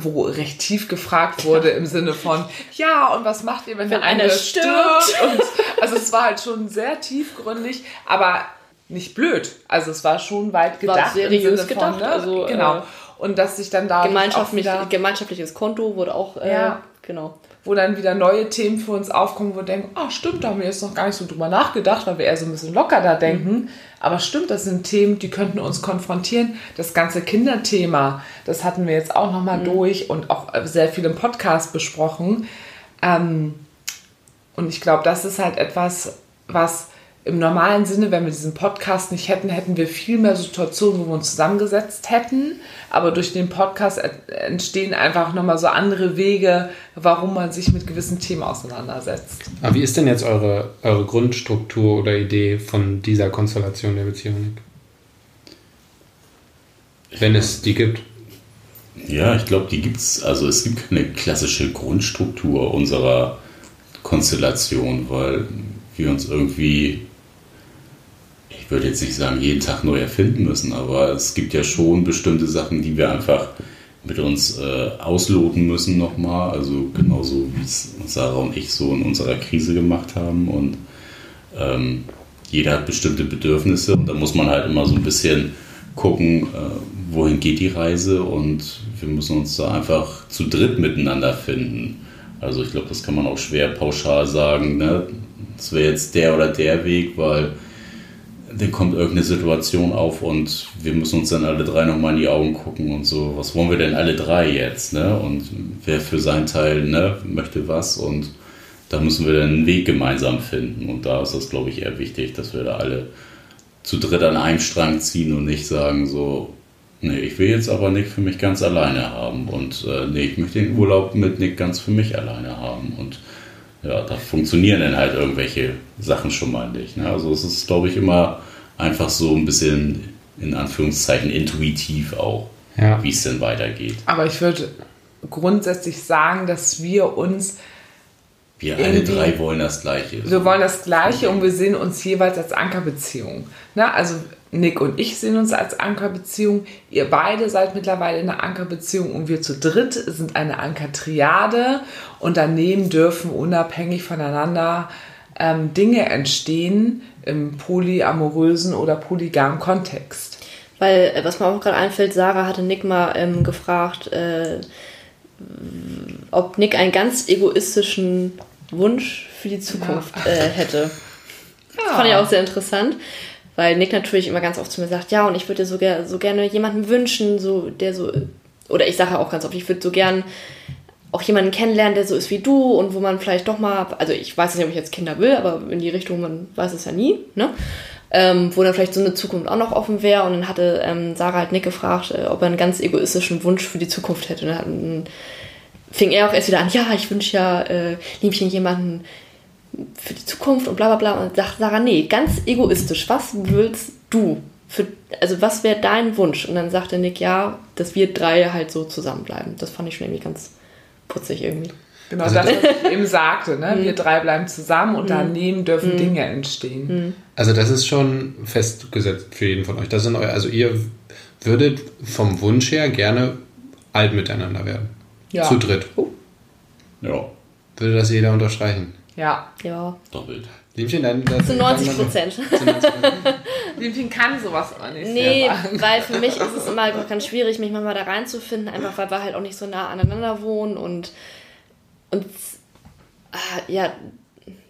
wo recht tief gefragt wurde im Sinne von, ja, und was macht ihr, wenn, Wenn einer stirbt? Und, also es war halt schon sehr tiefgründig, aber nicht blöd. Also es war schon weit War gedacht. seriös im Sinne gedacht, Von, ne? also, genau. äh, Und dass sich dann da Gemeinschaftlich, gemeinschaftliches Konto wurde auch, äh, Ja. genau. Wo dann wieder neue Themen für uns aufkommen, wo wir denken, ah stimmt, da haben wir jetzt noch gar nicht so drüber nachgedacht, weil wir eher so ein bisschen locker da denken. Aber stimmt, das sind Themen, die könnten uns konfrontieren. Das ganze Kinderthema, das hatten wir jetzt auch nochmal durch und auch sehr viel im Podcast besprochen. Ähm, und ich glaube, das ist halt etwas, was im normalen Sinne, wenn wir diesen Podcast nicht hätten, hätten wir viel mehr Situationen, wo wir uns zusammengesetzt hätten. Aber durch den Podcast ent- entstehen einfach nochmal so andere Wege, warum man sich mit gewissen Themen auseinandersetzt. Aber wie ist denn jetzt eure, eure Grundstruktur oder Idee von dieser Konstellation der Beziehung? Wenn es die gibt. Ja, ich glaube, die gibt's. Also es gibt keine klassische Grundstruktur unserer Konstellation, weil wir uns irgendwie ich würde jetzt nicht sagen, jeden Tag neu erfinden müssen, aber es gibt ja schon bestimmte Sachen, die wir einfach mit uns äh, ausloten müssen nochmal. Also genauso wie es Sarah und ich so in unserer Krise gemacht haben. Und ähm, jeder hat bestimmte Bedürfnisse und da muss man halt immer so ein bisschen gucken, äh, wohin geht die Reise und wir müssen uns da einfach zu dritt miteinander finden. Also ich glaube, das kann man auch schwer pauschal sagen, ne? das wäre jetzt der oder der Weg, weil dann kommt irgendeine Situation auf und wir müssen uns dann alle drei nochmal in die Augen gucken und so, was wollen wir denn alle drei jetzt, ne? Und wer für seinen Teil ne, möchte was und da müssen wir dann einen Weg gemeinsam finden. Und da ist das, glaube ich, eher wichtig, dass wir da alle zu dritt an einem Strang ziehen und nicht sagen so, nee, ich will jetzt aber Nick für mich ganz alleine haben und äh, nee, ich möchte den Urlaub mit Nick ganz für mich alleine haben und ja, da funktionieren dann halt irgendwelche Sachen schon mal nicht. Ne? Also es ist, glaube ich, immer einfach so ein bisschen in Anführungszeichen intuitiv auch, Ja. wie es denn weitergeht. Aber ich würde grundsätzlich sagen, dass wir uns, Wir alle drei wollen das Gleiche. wir wollen das Gleiche und wir sehen uns jeweils als Ankerbeziehung. Ne? Also Nick und ich sehen uns als Ankerbeziehung. Ihr beide seid mittlerweile in einer Ankerbeziehung und wir zu dritt sind eine Ankertriade und daneben dürfen unabhängig voneinander ähm, Dinge entstehen im polyamorösen oder polygamen Kontext. Weil, äh, was mir auch gerade einfällt, Sarah hatte Nick mal ähm, gefragt, äh, ob Nick einen ganz egoistischen Wunsch für die Zukunft äh, hätte. Das fand ich auch sehr interessant, weil Nick natürlich immer ganz oft zu mir sagt, ja, und ich würde so, ger so gerne jemanden wünschen, so der so, oder ich sage auch ganz oft, ich würde so gern auch jemanden kennenlernen, der so ist wie du und wo man vielleicht doch mal, also ich weiß nicht, ob ich jetzt Kinder will, aber in die Richtung, man weiß es ja nie, ne? Ähm, wo dann vielleicht so eine Zukunft auch noch offen wäre. Und dann hatte ähm, Sarah halt Nick gefragt, äh, ob er einen ganz egoistischen Wunsch für die Zukunft hätte. Und dann, fing er auch erst wieder an, ja, ich wünsche ja äh, Liebchen jemanden für die Zukunft und bla bla bla. Und sagt Sarah, nee, ganz egoistisch, was willst du? Für, also was wäre dein Wunsch? Und dann sagte Nick, ja, dass wir drei halt so zusammenbleiben. Das fand ich schon irgendwie ganz putzig irgendwie. Genau Also das, was ich eben sagte. Ne? Wir drei bleiben zusammen und daneben dürfen Dinge entstehen. Also das ist schon festgesetzt für jeden von euch. Das sind eu also ihr würdet vom Wunsch her gerne alt miteinander werden. Ja. Zu dritt. Ja, Würde das jeder unterstreichen. Ja. Ja, doppelt. Liebchen, dann... Das zu 90 Prozent. *laughs* Liebchen kann sowas aber nicht Nee, weil für mich ist es immer ganz schwierig, mich manchmal da reinzufinden, einfach weil wir halt auch nicht so nah aneinander wohnen und, und ah, ja,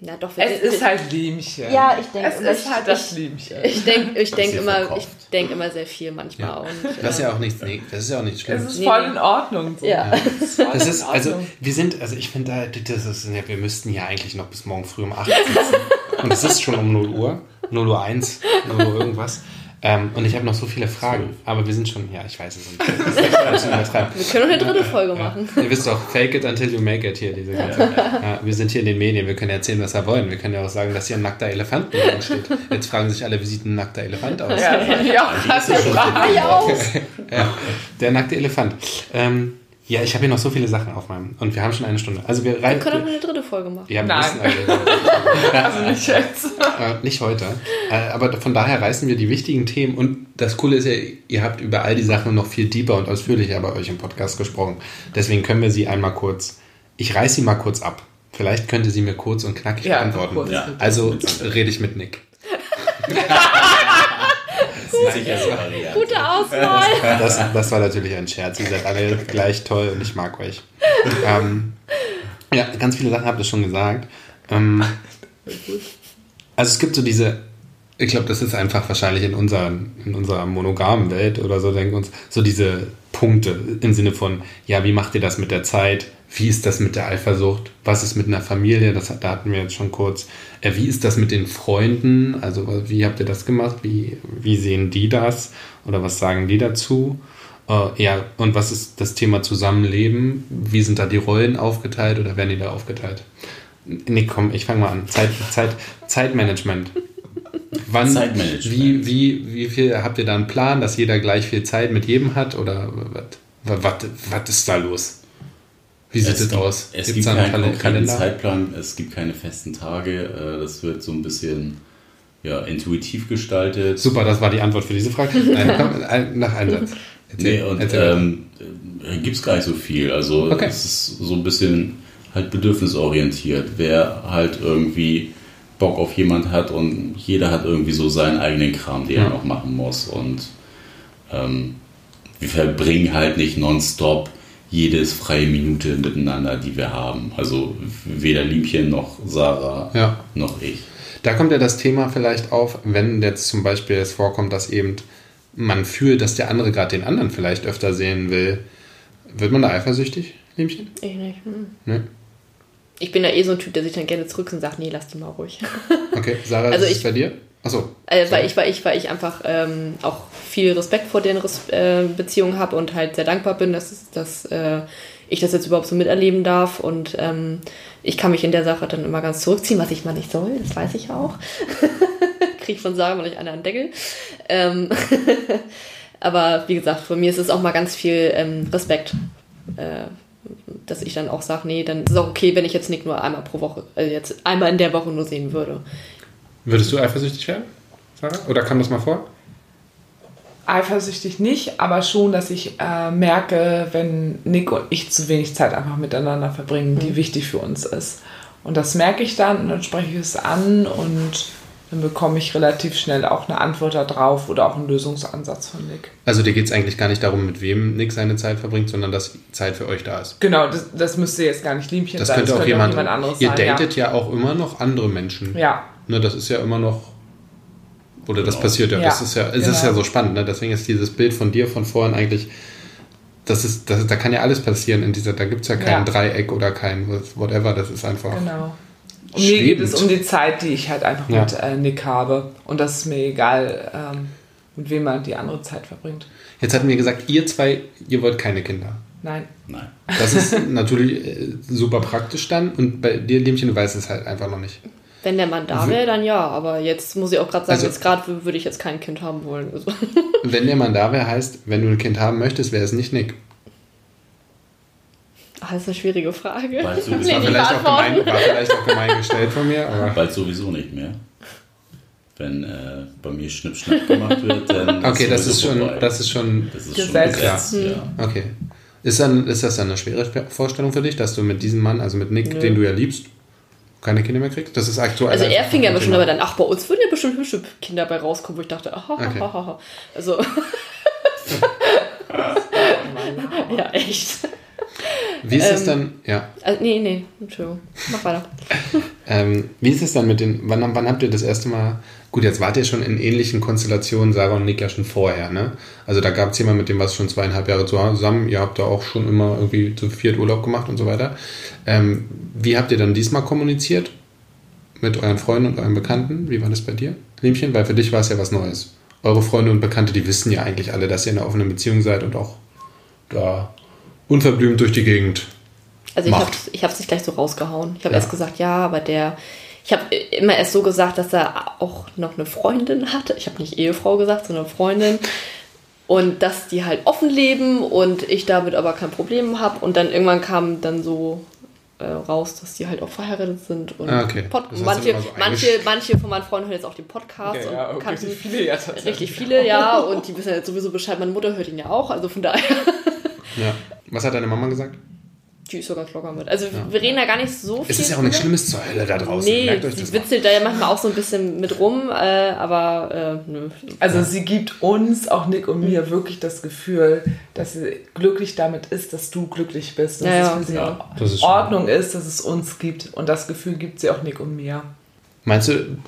ja doch. wir- Es ist halt Liemchen. Ja, ich denke Es ist halt das ich, Liemchen. ich denke *laughs* ich denk immer, ich denk immer sehr viel manchmal. Und, Das ist ja auch nichts, nee, das ist ja auch nichts Es Schlimmes. ist voll in Ordnung. So. ja. voll Das ist, also, wir sind, also ich finde, da, das ist, ja, wir müssten ja eigentlich noch bis morgen früh um 8 sitzen. Und es ist schon um 0 Uhr, 0 Uhr 1, 0 Uhr irgendwas. Ähm, und ich habe noch so viele Fragen, aber wir sind schon, ja, ich weiß es nicht. *laughs* Wir können noch eine dritte Folge machen. Ihr wisst doch, fake it until you make it hier, diese ganze. Ja, wir sind hier in den Medien, wir können erzählen, was wir wollen. Wir können ja auch sagen, dass hier ein nackter Elefant neben steht. Jetzt fragen sich alle, wie sieht ein nackter Elefant aus? Ja. Ich auch. *laughs* Ja, der nackte Elefant. Ähm, ja, ich habe hier noch so viele Sachen auf meinem. Und wir haben schon eine Stunde. Also wir Wir können auch eine dritte Folge machen. Ja, wir Nein. müssen also, *laughs* Also nicht jetzt. äh, nicht heute. Äh, aber von daher reißen wir die wichtigen Themen. Und das Coole ist ja, ihr habt über all die Sachen noch viel deeper und ausführlicher bei euch im Podcast gesprochen. Deswegen können wir sie einmal kurz. Ich reiß sie mal kurz ab. Vielleicht könnte sie mir kurz und knackig Ja, beantworten. kurz. Ja. Also rede ich mit Nick. *laughs* Variante. Gute Auswahl. Das, das war natürlich ein Scherz. Ihr seid alle gleich toll und ich mag euch. Ähm, ja, ganz viele Sachen habt ihr schon gesagt. Ähm, also es gibt so diese, ich glaube, das ist einfach wahrscheinlich in, unseren, in unserer monogamen Welt oder so, denken uns, so diese Punkte im Sinne von, ja, wie macht ihr das mit der Zeit? Wie ist das mit der Eifersucht? Was ist mit einer Familie? Das, da hatten wir jetzt schon kurz. Äh, wie ist das mit den Freunden? Also wie habt ihr das gemacht? Wie, wie sehen die das? Oder was sagen die dazu? Äh, ja, und was ist das Thema Zusammenleben? Wie sind da die Rollen aufgeteilt oder werden die da aufgeteilt? Nee, komm, ich fange mal an. Zeit, Zeit, Zeitmanagement. Wann, Zeitmanagement. Wie, wie, wie viel habt ihr da einen Plan, dass jeder gleich viel Zeit mit jedem hat? Oder was, ist da los? Wie sieht es, gibt, aus? Es Gibt's gibt keinen Kal- konkreten Zeitplan, es gibt keine festen Tage. äh, Das wird so ein bisschen ja, intuitiv gestaltet. Super, das war die Antwort für diese Frage. *laughs* Nein, komm, nach Einsatz. Nee, und ähm, gibt es gar nicht so viel. Also Okay. es ist so ein bisschen halt bedürfnisorientiert. Wer halt irgendwie Bock auf jemand hat und jeder hat irgendwie so seinen eigenen Kram, den Ja. er noch machen muss. Und ähm, wir verbringen halt nicht nonstop jedes freie Minute miteinander, die wir haben. Also weder Liebchen noch Sarah Ja. noch ich. Da kommt ja das Thema vielleicht auf, wenn jetzt zum Beispiel es vorkommt, dass eben man fühlt, dass der andere gerade den anderen vielleicht öfter sehen will. Wird man da eifersüchtig, Liebchen? Ich nicht. Hm. Ne? Ich bin da eh so ein Typ, der sich dann gerne zurück und sagt, nee, lass die mal ruhig. *laughs* Okay, Sarah, Also ist ich- bei dir? Achso. Äh, weil, ich, weil, ich, weil ich einfach ähm, auch viel Respekt vor deren Res äh, Beziehungen habe und halt sehr dankbar bin, dass, dass äh, ich das jetzt überhaupt so miterleben darf. Und ähm, ich kann mich in der Sache dann immer ganz zurückziehen, was ich mal nicht soll, das weiß ich auch. *laughs* Krieg von Sarah mal nicht einer an den Deckel. Ähm, *laughs* aber wie gesagt, von mir ist es auch mal ganz viel ähm, Respekt. Äh, dass ich dann auch sage, nee, dann ist es auch okay, wenn ich jetzt Nick nur einmal pro Woche, also jetzt einmal in der Woche nur sehen würde. Würdest du eifersüchtig werden, Sarah? Oder kam das mal vor? Eifersüchtig nicht, aber schon, dass ich äh, merke, wenn Nick und ich zu wenig Zeit einfach miteinander verbringen, die wichtig für uns ist. Und das merke ich dann und dann spreche ich es an und dann bekomme ich relativ schnell auch eine Antwort darauf oder auch einen Lösungsansatz von Nick. Also dir geht es eigentlich gar nicht darum, mit wem Nick seine Zeit verbringt, sondern dass Zeit für euch da ist. Genau, das, das müsste jetzt gar nicht Liebchen Das sein, könnte auch jemand, anderes ihr sein. datet ja. auch immer noch andere Menschen. Ja. ja. Ne, das ist ja immer noch. Oder das Genau. passiert ja. Ja, Das ist ja, es ist genau. ja so spannend. Ne? Deswegen ist dieses Bild von dir von vorhin eigentlich. Das ist, das, da kann ja alles passieren in dieser. Da gibt es ja kein Ja. Dreieck oder kein whatever. Das ist einfach. Genau. Und mir geht es um die Zeit, die ich halt einfach Ja. mit äh, Nick habe. Und das ist mir egal, ähm, mit wem man die andere Zeit verbringt. Jetzt hatten wir gesagt, ihr zwei, ihr wollt keine Kinder. Nein. Nein. Das ist *laughs* natürlich äh, super praktisch dann. Und bei dir, Liebchen, du weißt es halt einfach noch nicht. Wenn der Mann da wäre, dann ja. Aber jetzt muss ich auch gerade sagen, Also- jetzt gerade würde ich jetzt kein Kind haben wollen. Also, *laughs* Wenn der Mann da wäre, heißt, wenn du ein Kind haben möchtest, wäre es nicht Nick. Ah, das ist eine schwierige Frage. Bald sowieso, War vielleicht, auch gemein, war vielleicht auch gemein gestellt von mir, aber. bald sowieso nicht mehr. Wenn äh, bei mir Schnipp-Schnapp gemacht wird, dann *laughs* Okay, das sowieso ist schon, das ist schon, das ist schon Gesetz. gesetzt, ja. okay. Ist, dann, ist das dann eine schwere Vorstellung für dich, dass du mit diesem Mann, also mit Nick, Nö. den du ja liebst, keine Kinder mehr kriegst? Das ist aktuell. Also er fing ja Thema. aber dann, ach, bei uns würden ja bestimmt hübsche Kinder bei rauskommen, wo ich dachte, aha, Okay. aha, aha. Also. *laughs* *laughs* ja, echt. Wie ist es ähm, dann, ja, Also, nee, nee, Entschuldigung. Mach weiter. *laughs* ähm, wie ist es dann mit den, wann, wann habt ihr das erste Mal, gut, jetzt wart ihr schon in ähnlichen Konstellationen, Sarah und Nick ja schon vorher, ne? Also da gab es jemanden, mit dem warst du schon zweieinhalb Jahre zusammen, ihr habt da auch schon immer irgendwie zu viert Urlaub gemacht und so weiter. Ähm, wie habt ihr dann diesmal kommuniziert? Mit euren Freunden und euren Bekannten? Wie war das bei dir, Liebchen? Weil für dich war es ja was Neues. Eure Freunde und Bekannte, die wissen ja eigentlich alle, dass ihr in einer offenen Beziehung seid und auch da unverblümt durch die Gegend. Also ich Macht. hab's, ich hab's nicht gleich so rausgehauen. Ich habe Ja. erst gesagt, ja, aber der. Ich habe immer erst so gesagt, dass er auch noch eine Freundin hatte. Ich habe nicht Ehefrau gesagt, sondern Freundin. Und dass die halt offen leben und ich damit aber kein Problem habe. Und dann irgendwann kam dann so äh, raus, dass die halt auch verheiratet sind. Und Ah, okay. Pod Das manche, immer so manche, manche von meinen Freunden hören jetzt auch den Podcast Okay, ja, und okay, *laughs* richtig viele ja richtig viele, ja. Und die wissen ja sowieso Bescheid. Meine Mutter hört ihn ja auch, also von daher. Ja. Was hat deine Mama gesagt? Die ist so ganz locker mit. Also wir reden da gar nicht so viel. Es ist ja auch nichts. Schlimmes zur Hölle da draußen. Nee, Merkt euch das sie mal. witzelt da ja manchmal auch so ein bisschen mit rum, äh, aber äh, nö. Also sie gibt uns, auch Nick und mir, wirklich das Gefühl, dass sie glücklich damit ist, dass du glücklich bist. Dass Ja, ja, es für sie ja. ist. Ordnung ist, dass es uns gibt. Und das Gefühl gibt sie auch Nick und mir. Meinst du,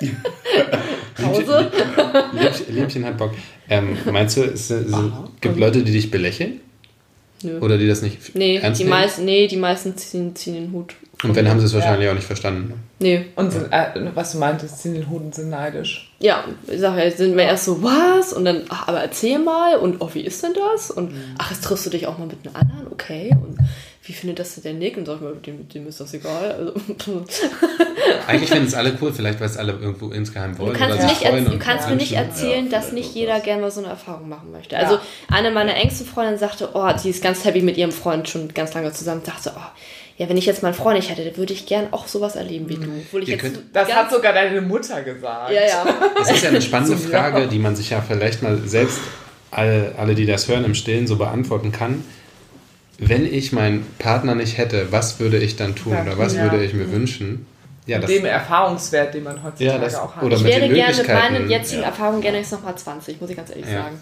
*laughs* Pause. Liebchen, Liebchen hat Bock. Ähm, meinst du, es, es gibt Leute, die dich belächeln? Nö. Oder die das nicht Nee, ernst die nehmen? meisten, nee, die meisten ziehen, ziehen den Hut. Und wenn, haben sie es wahrscheinlich auch nicht verstanden. Nee. Und sind, äh, was du meintest, sind den Huden sind neidisch. Ja, ich sag ja, sind wir erst so, was? Und dann, ach, aber erzähl mal und oh, wie ist denn das? Und ach, jetzt triffst du dich auch mal mit einem anderen, okay. Und wie findet das der Nick? Und sag ich mal, dem, dem ist das egal. Also, *laughs* Eigentlich finden es alle cool, vielleicht weil es alle irgendwo insgeheim wollen. Du kannst, nicht, du und kannst mir nicht erzählen, Ja, dass nicht jeder gerne mal so eine Erfahrung machen möchte. Also eine meiner engsten Freundinnen sagte, oh, die ist ganz happy mit ihrem Freund schon ganz lange zusammen. Dachte, oh, ja, wenn ich jetzt mal einen Freund nicht hätte, dann würde ich gern auch sowas erleben wie du. Obwohl ich Ihr jetzt könnt- Das hat sogar deine Mutter gesagt. ja, ja. Das ist ja eine spannende *laughs* ja. Frage, die man sich ja vielleicht mal selbst, alle, alle, die das hören, im Stillen so beantworten kann. Wenn ich meinen Partner nicht hätte, was würde ich dann tun Ja, oder was ja. würde ich mir wünschen? Ja, das, Dem Erfahrungswert, den man heutzutage Ja, das- auch hat. oder Ich mit wäre den gerne mit Möglichkeiten, meinen jetzigen ja. Erfahrungen gerne jetzt nochmal 20, muss ich ganz ehrlich Ja. sagen.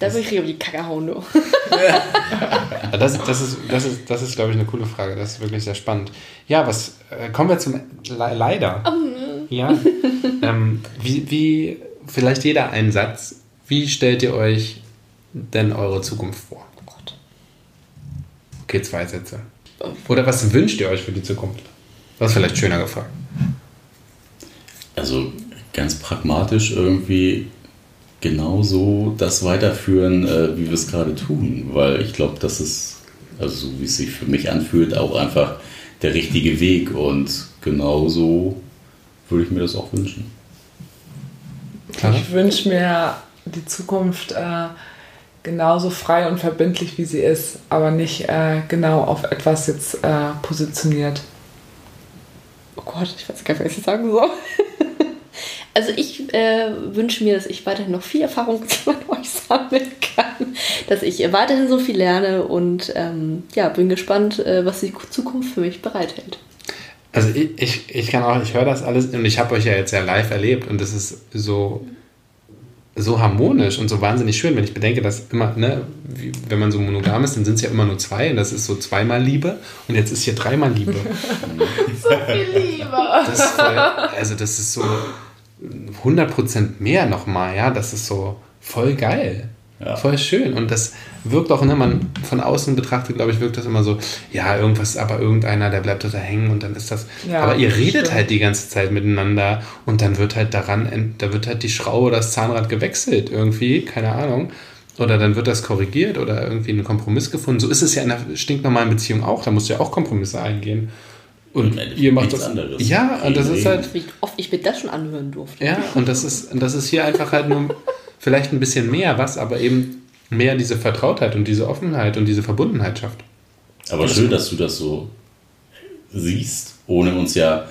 Da würde ich richtig die Kacke hauen, du. *laughs* Ja, Das, das ist, das ist, das ist glaube ich, eine coole Frage. Das ist wirklich sehr spannend. Ja, was äh, kommen wir zum Le leider. Ja. ähm, wie, wie, vielleicht jeder einen Satz. Wie stellt ihr euch denn eure Zukunft vor? Okay, zwei Sätze. Oder was wünscht ihr euch für die Zukunft? Das ist vielleicht schöner gefragt. Also ganz pragmatisch irgendwie genauso das weiterführen, äh, wie wir es gerade tun. Weil ich glaube, das ist, also so wie es sich für mich anfühlt, auch einfach der richtige Weg. Und genauso würde ich mir das auch wünschen. Ich wünsche mir die Zukunft äh, genauso frei und verbindlich, wie sie ist, aber nicht äh, genau auf etwas jetzt äh, positioniert. Oh Gott, ich weiß gar nicht, was ich sagen soll. *laughs* Also ich äh, wünsche mir, dass ich weiterhin noch viel Erfahrung *laughs* mit euch sammeln kann, dass ich weiterhin so viel lerne und ähm, ja, bin gespannt, äh, was die Zukunft für mich bereithält. Also ich, ich, ich kann auch, ich höre das alles und ich habe euch ja jetzt ja live erlebt und das ist so, so harmonisch und so wahnsinnig schön, wenn ich bedenke, dass immer, ne, wie, wenn man so monogam ist, dann sind es ja immer nur zwei und das ist so zweimal Liebe und jetzt ist hier dreimal Liebe. *laughs* So viel Liebe. Das ist voll, also das ist so 100% mehr nochmal, ja, das ist so voll geil. Ja. Voll schön. Und das wirkt auch, ne, man von außen betrachtet, glaube ich, wirkt das immer so, ja, irgendwas, aber irgendeiner, der bleibt da hängen und dann ist das. Ja, aber ihr redet stimmt. halt die ganze Zeit miteinander und dann wird halt daran, da wird halt die Schraube, das Zahnrad gewechselt irgendwie, keine Ahnung. Oder dann wird das korrigiert oder irgendwie ein Kompromiss gefunden. So ist es ja in einer stinknormalen Beziehung auch. Da musst du ja auch Kompromisse eingehen. Und ihr macht das. anderes. Ja, und das ist halt. Wie oft ich mir das schon anhören durfte. Ja, und das ist, und das ist hier einfach halt nur *laughs* vielleicht ein bisschen mehr was, aber eben mehr diese Vertrautheit und diese Offenheit und diese Verbundenheit schafft. Aber schön, dass du das so siehst, ohne uns ja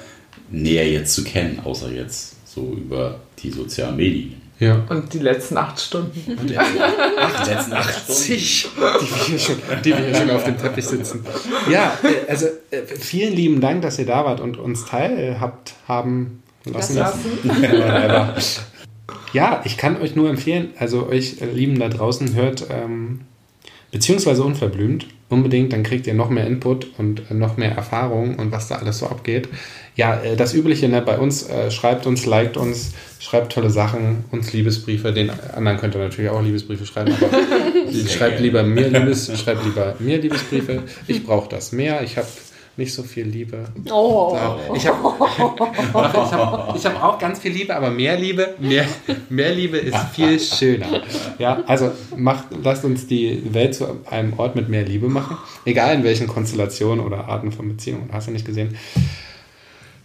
näher jetzt zu kennen, außer jetzt so über die sozialen Medien. Ja. Und die letzten acht Stunden. *laughs* Und die letzten acht Stunden. Zig, die wir, hier schon, die wir hier schon auf dem Teppich sitzen. Ja, äh, also äh, vielen lieben Dank, dass ihr da wart und uns teilhabt haben lassen. Lassen. Whatever. Ja, ich kann euch nur empfehlen, also euch äh, Lieben da draußen, hört ähm, beziehungsweise unverblümt unbedingt, dann kriegt ihr noch mehr Input und äh, noch mehr Erfahrung und was da alles so abgeht. Ja, äh, das Übliche ne, bei uns, äh, schreibt uns, liked uns, schreibt tolle Sachen, uns Liebesbriefe, den anderen könnt ihr natürlich auch Liebesbriefe schreiben, aber *laughs* schreibt lieber mir Liebes, schreibt lieber mir Liebesbriefe. Ich brauche das mehr, ich habe nicht so viel Liebe. Oh. Ja, Ich habe *laughs* ich hab, ich hab auch ganz viel Liebe, aber mehr Liebe, mehr, mehr Liebe ist viel schöner. Ja, also macht, lasst uns die Welt zu einem Ort mit mehr Liebe machen. Egal in welchen Konstellationen oder Arten von Beziehungen. Hast du nicht gesehen?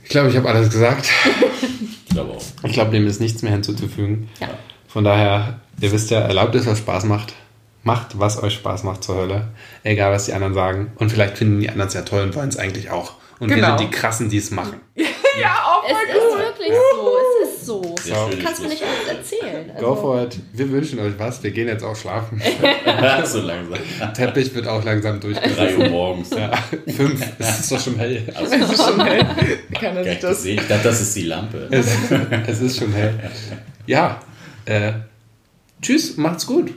Ich glaube, ich habe alles gesagt. Ich glaube auch. Ich glaube, dem ist nichts mehr hinzuzufügen. Ja. Von daher, ihr wisst ja, erlaubt es, was Spaß macht. Macht, was euch Spaß macht zur Hölle. Egal, was die anderen sagen. Und vielleicht finden die anderen es ja toll und wollen es eigentlich auch. Und wir Genau. sind die Krassen, die es machen. *laughs* Ja, auch Es ist wirklich so, es ist so. So. schön. Kannst du nicht alles erzählen. Go for it. Wir wünschen euch was. Wir gehen jetzt auch schlafen. *laughs* *laughs* so langsam. Teppich wird auch langsam 3 durchgesetzt. Uhr morgens. Ja, fünf. Es ist doch schon hell. Also, Es ist schon hell. Kann er sich das gesehen. Ich dachte, das ist die Lampe. Es, es ist schon hell. Ja. Äh, tschüss, macht's gut.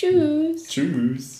Tschüss. Tschüss.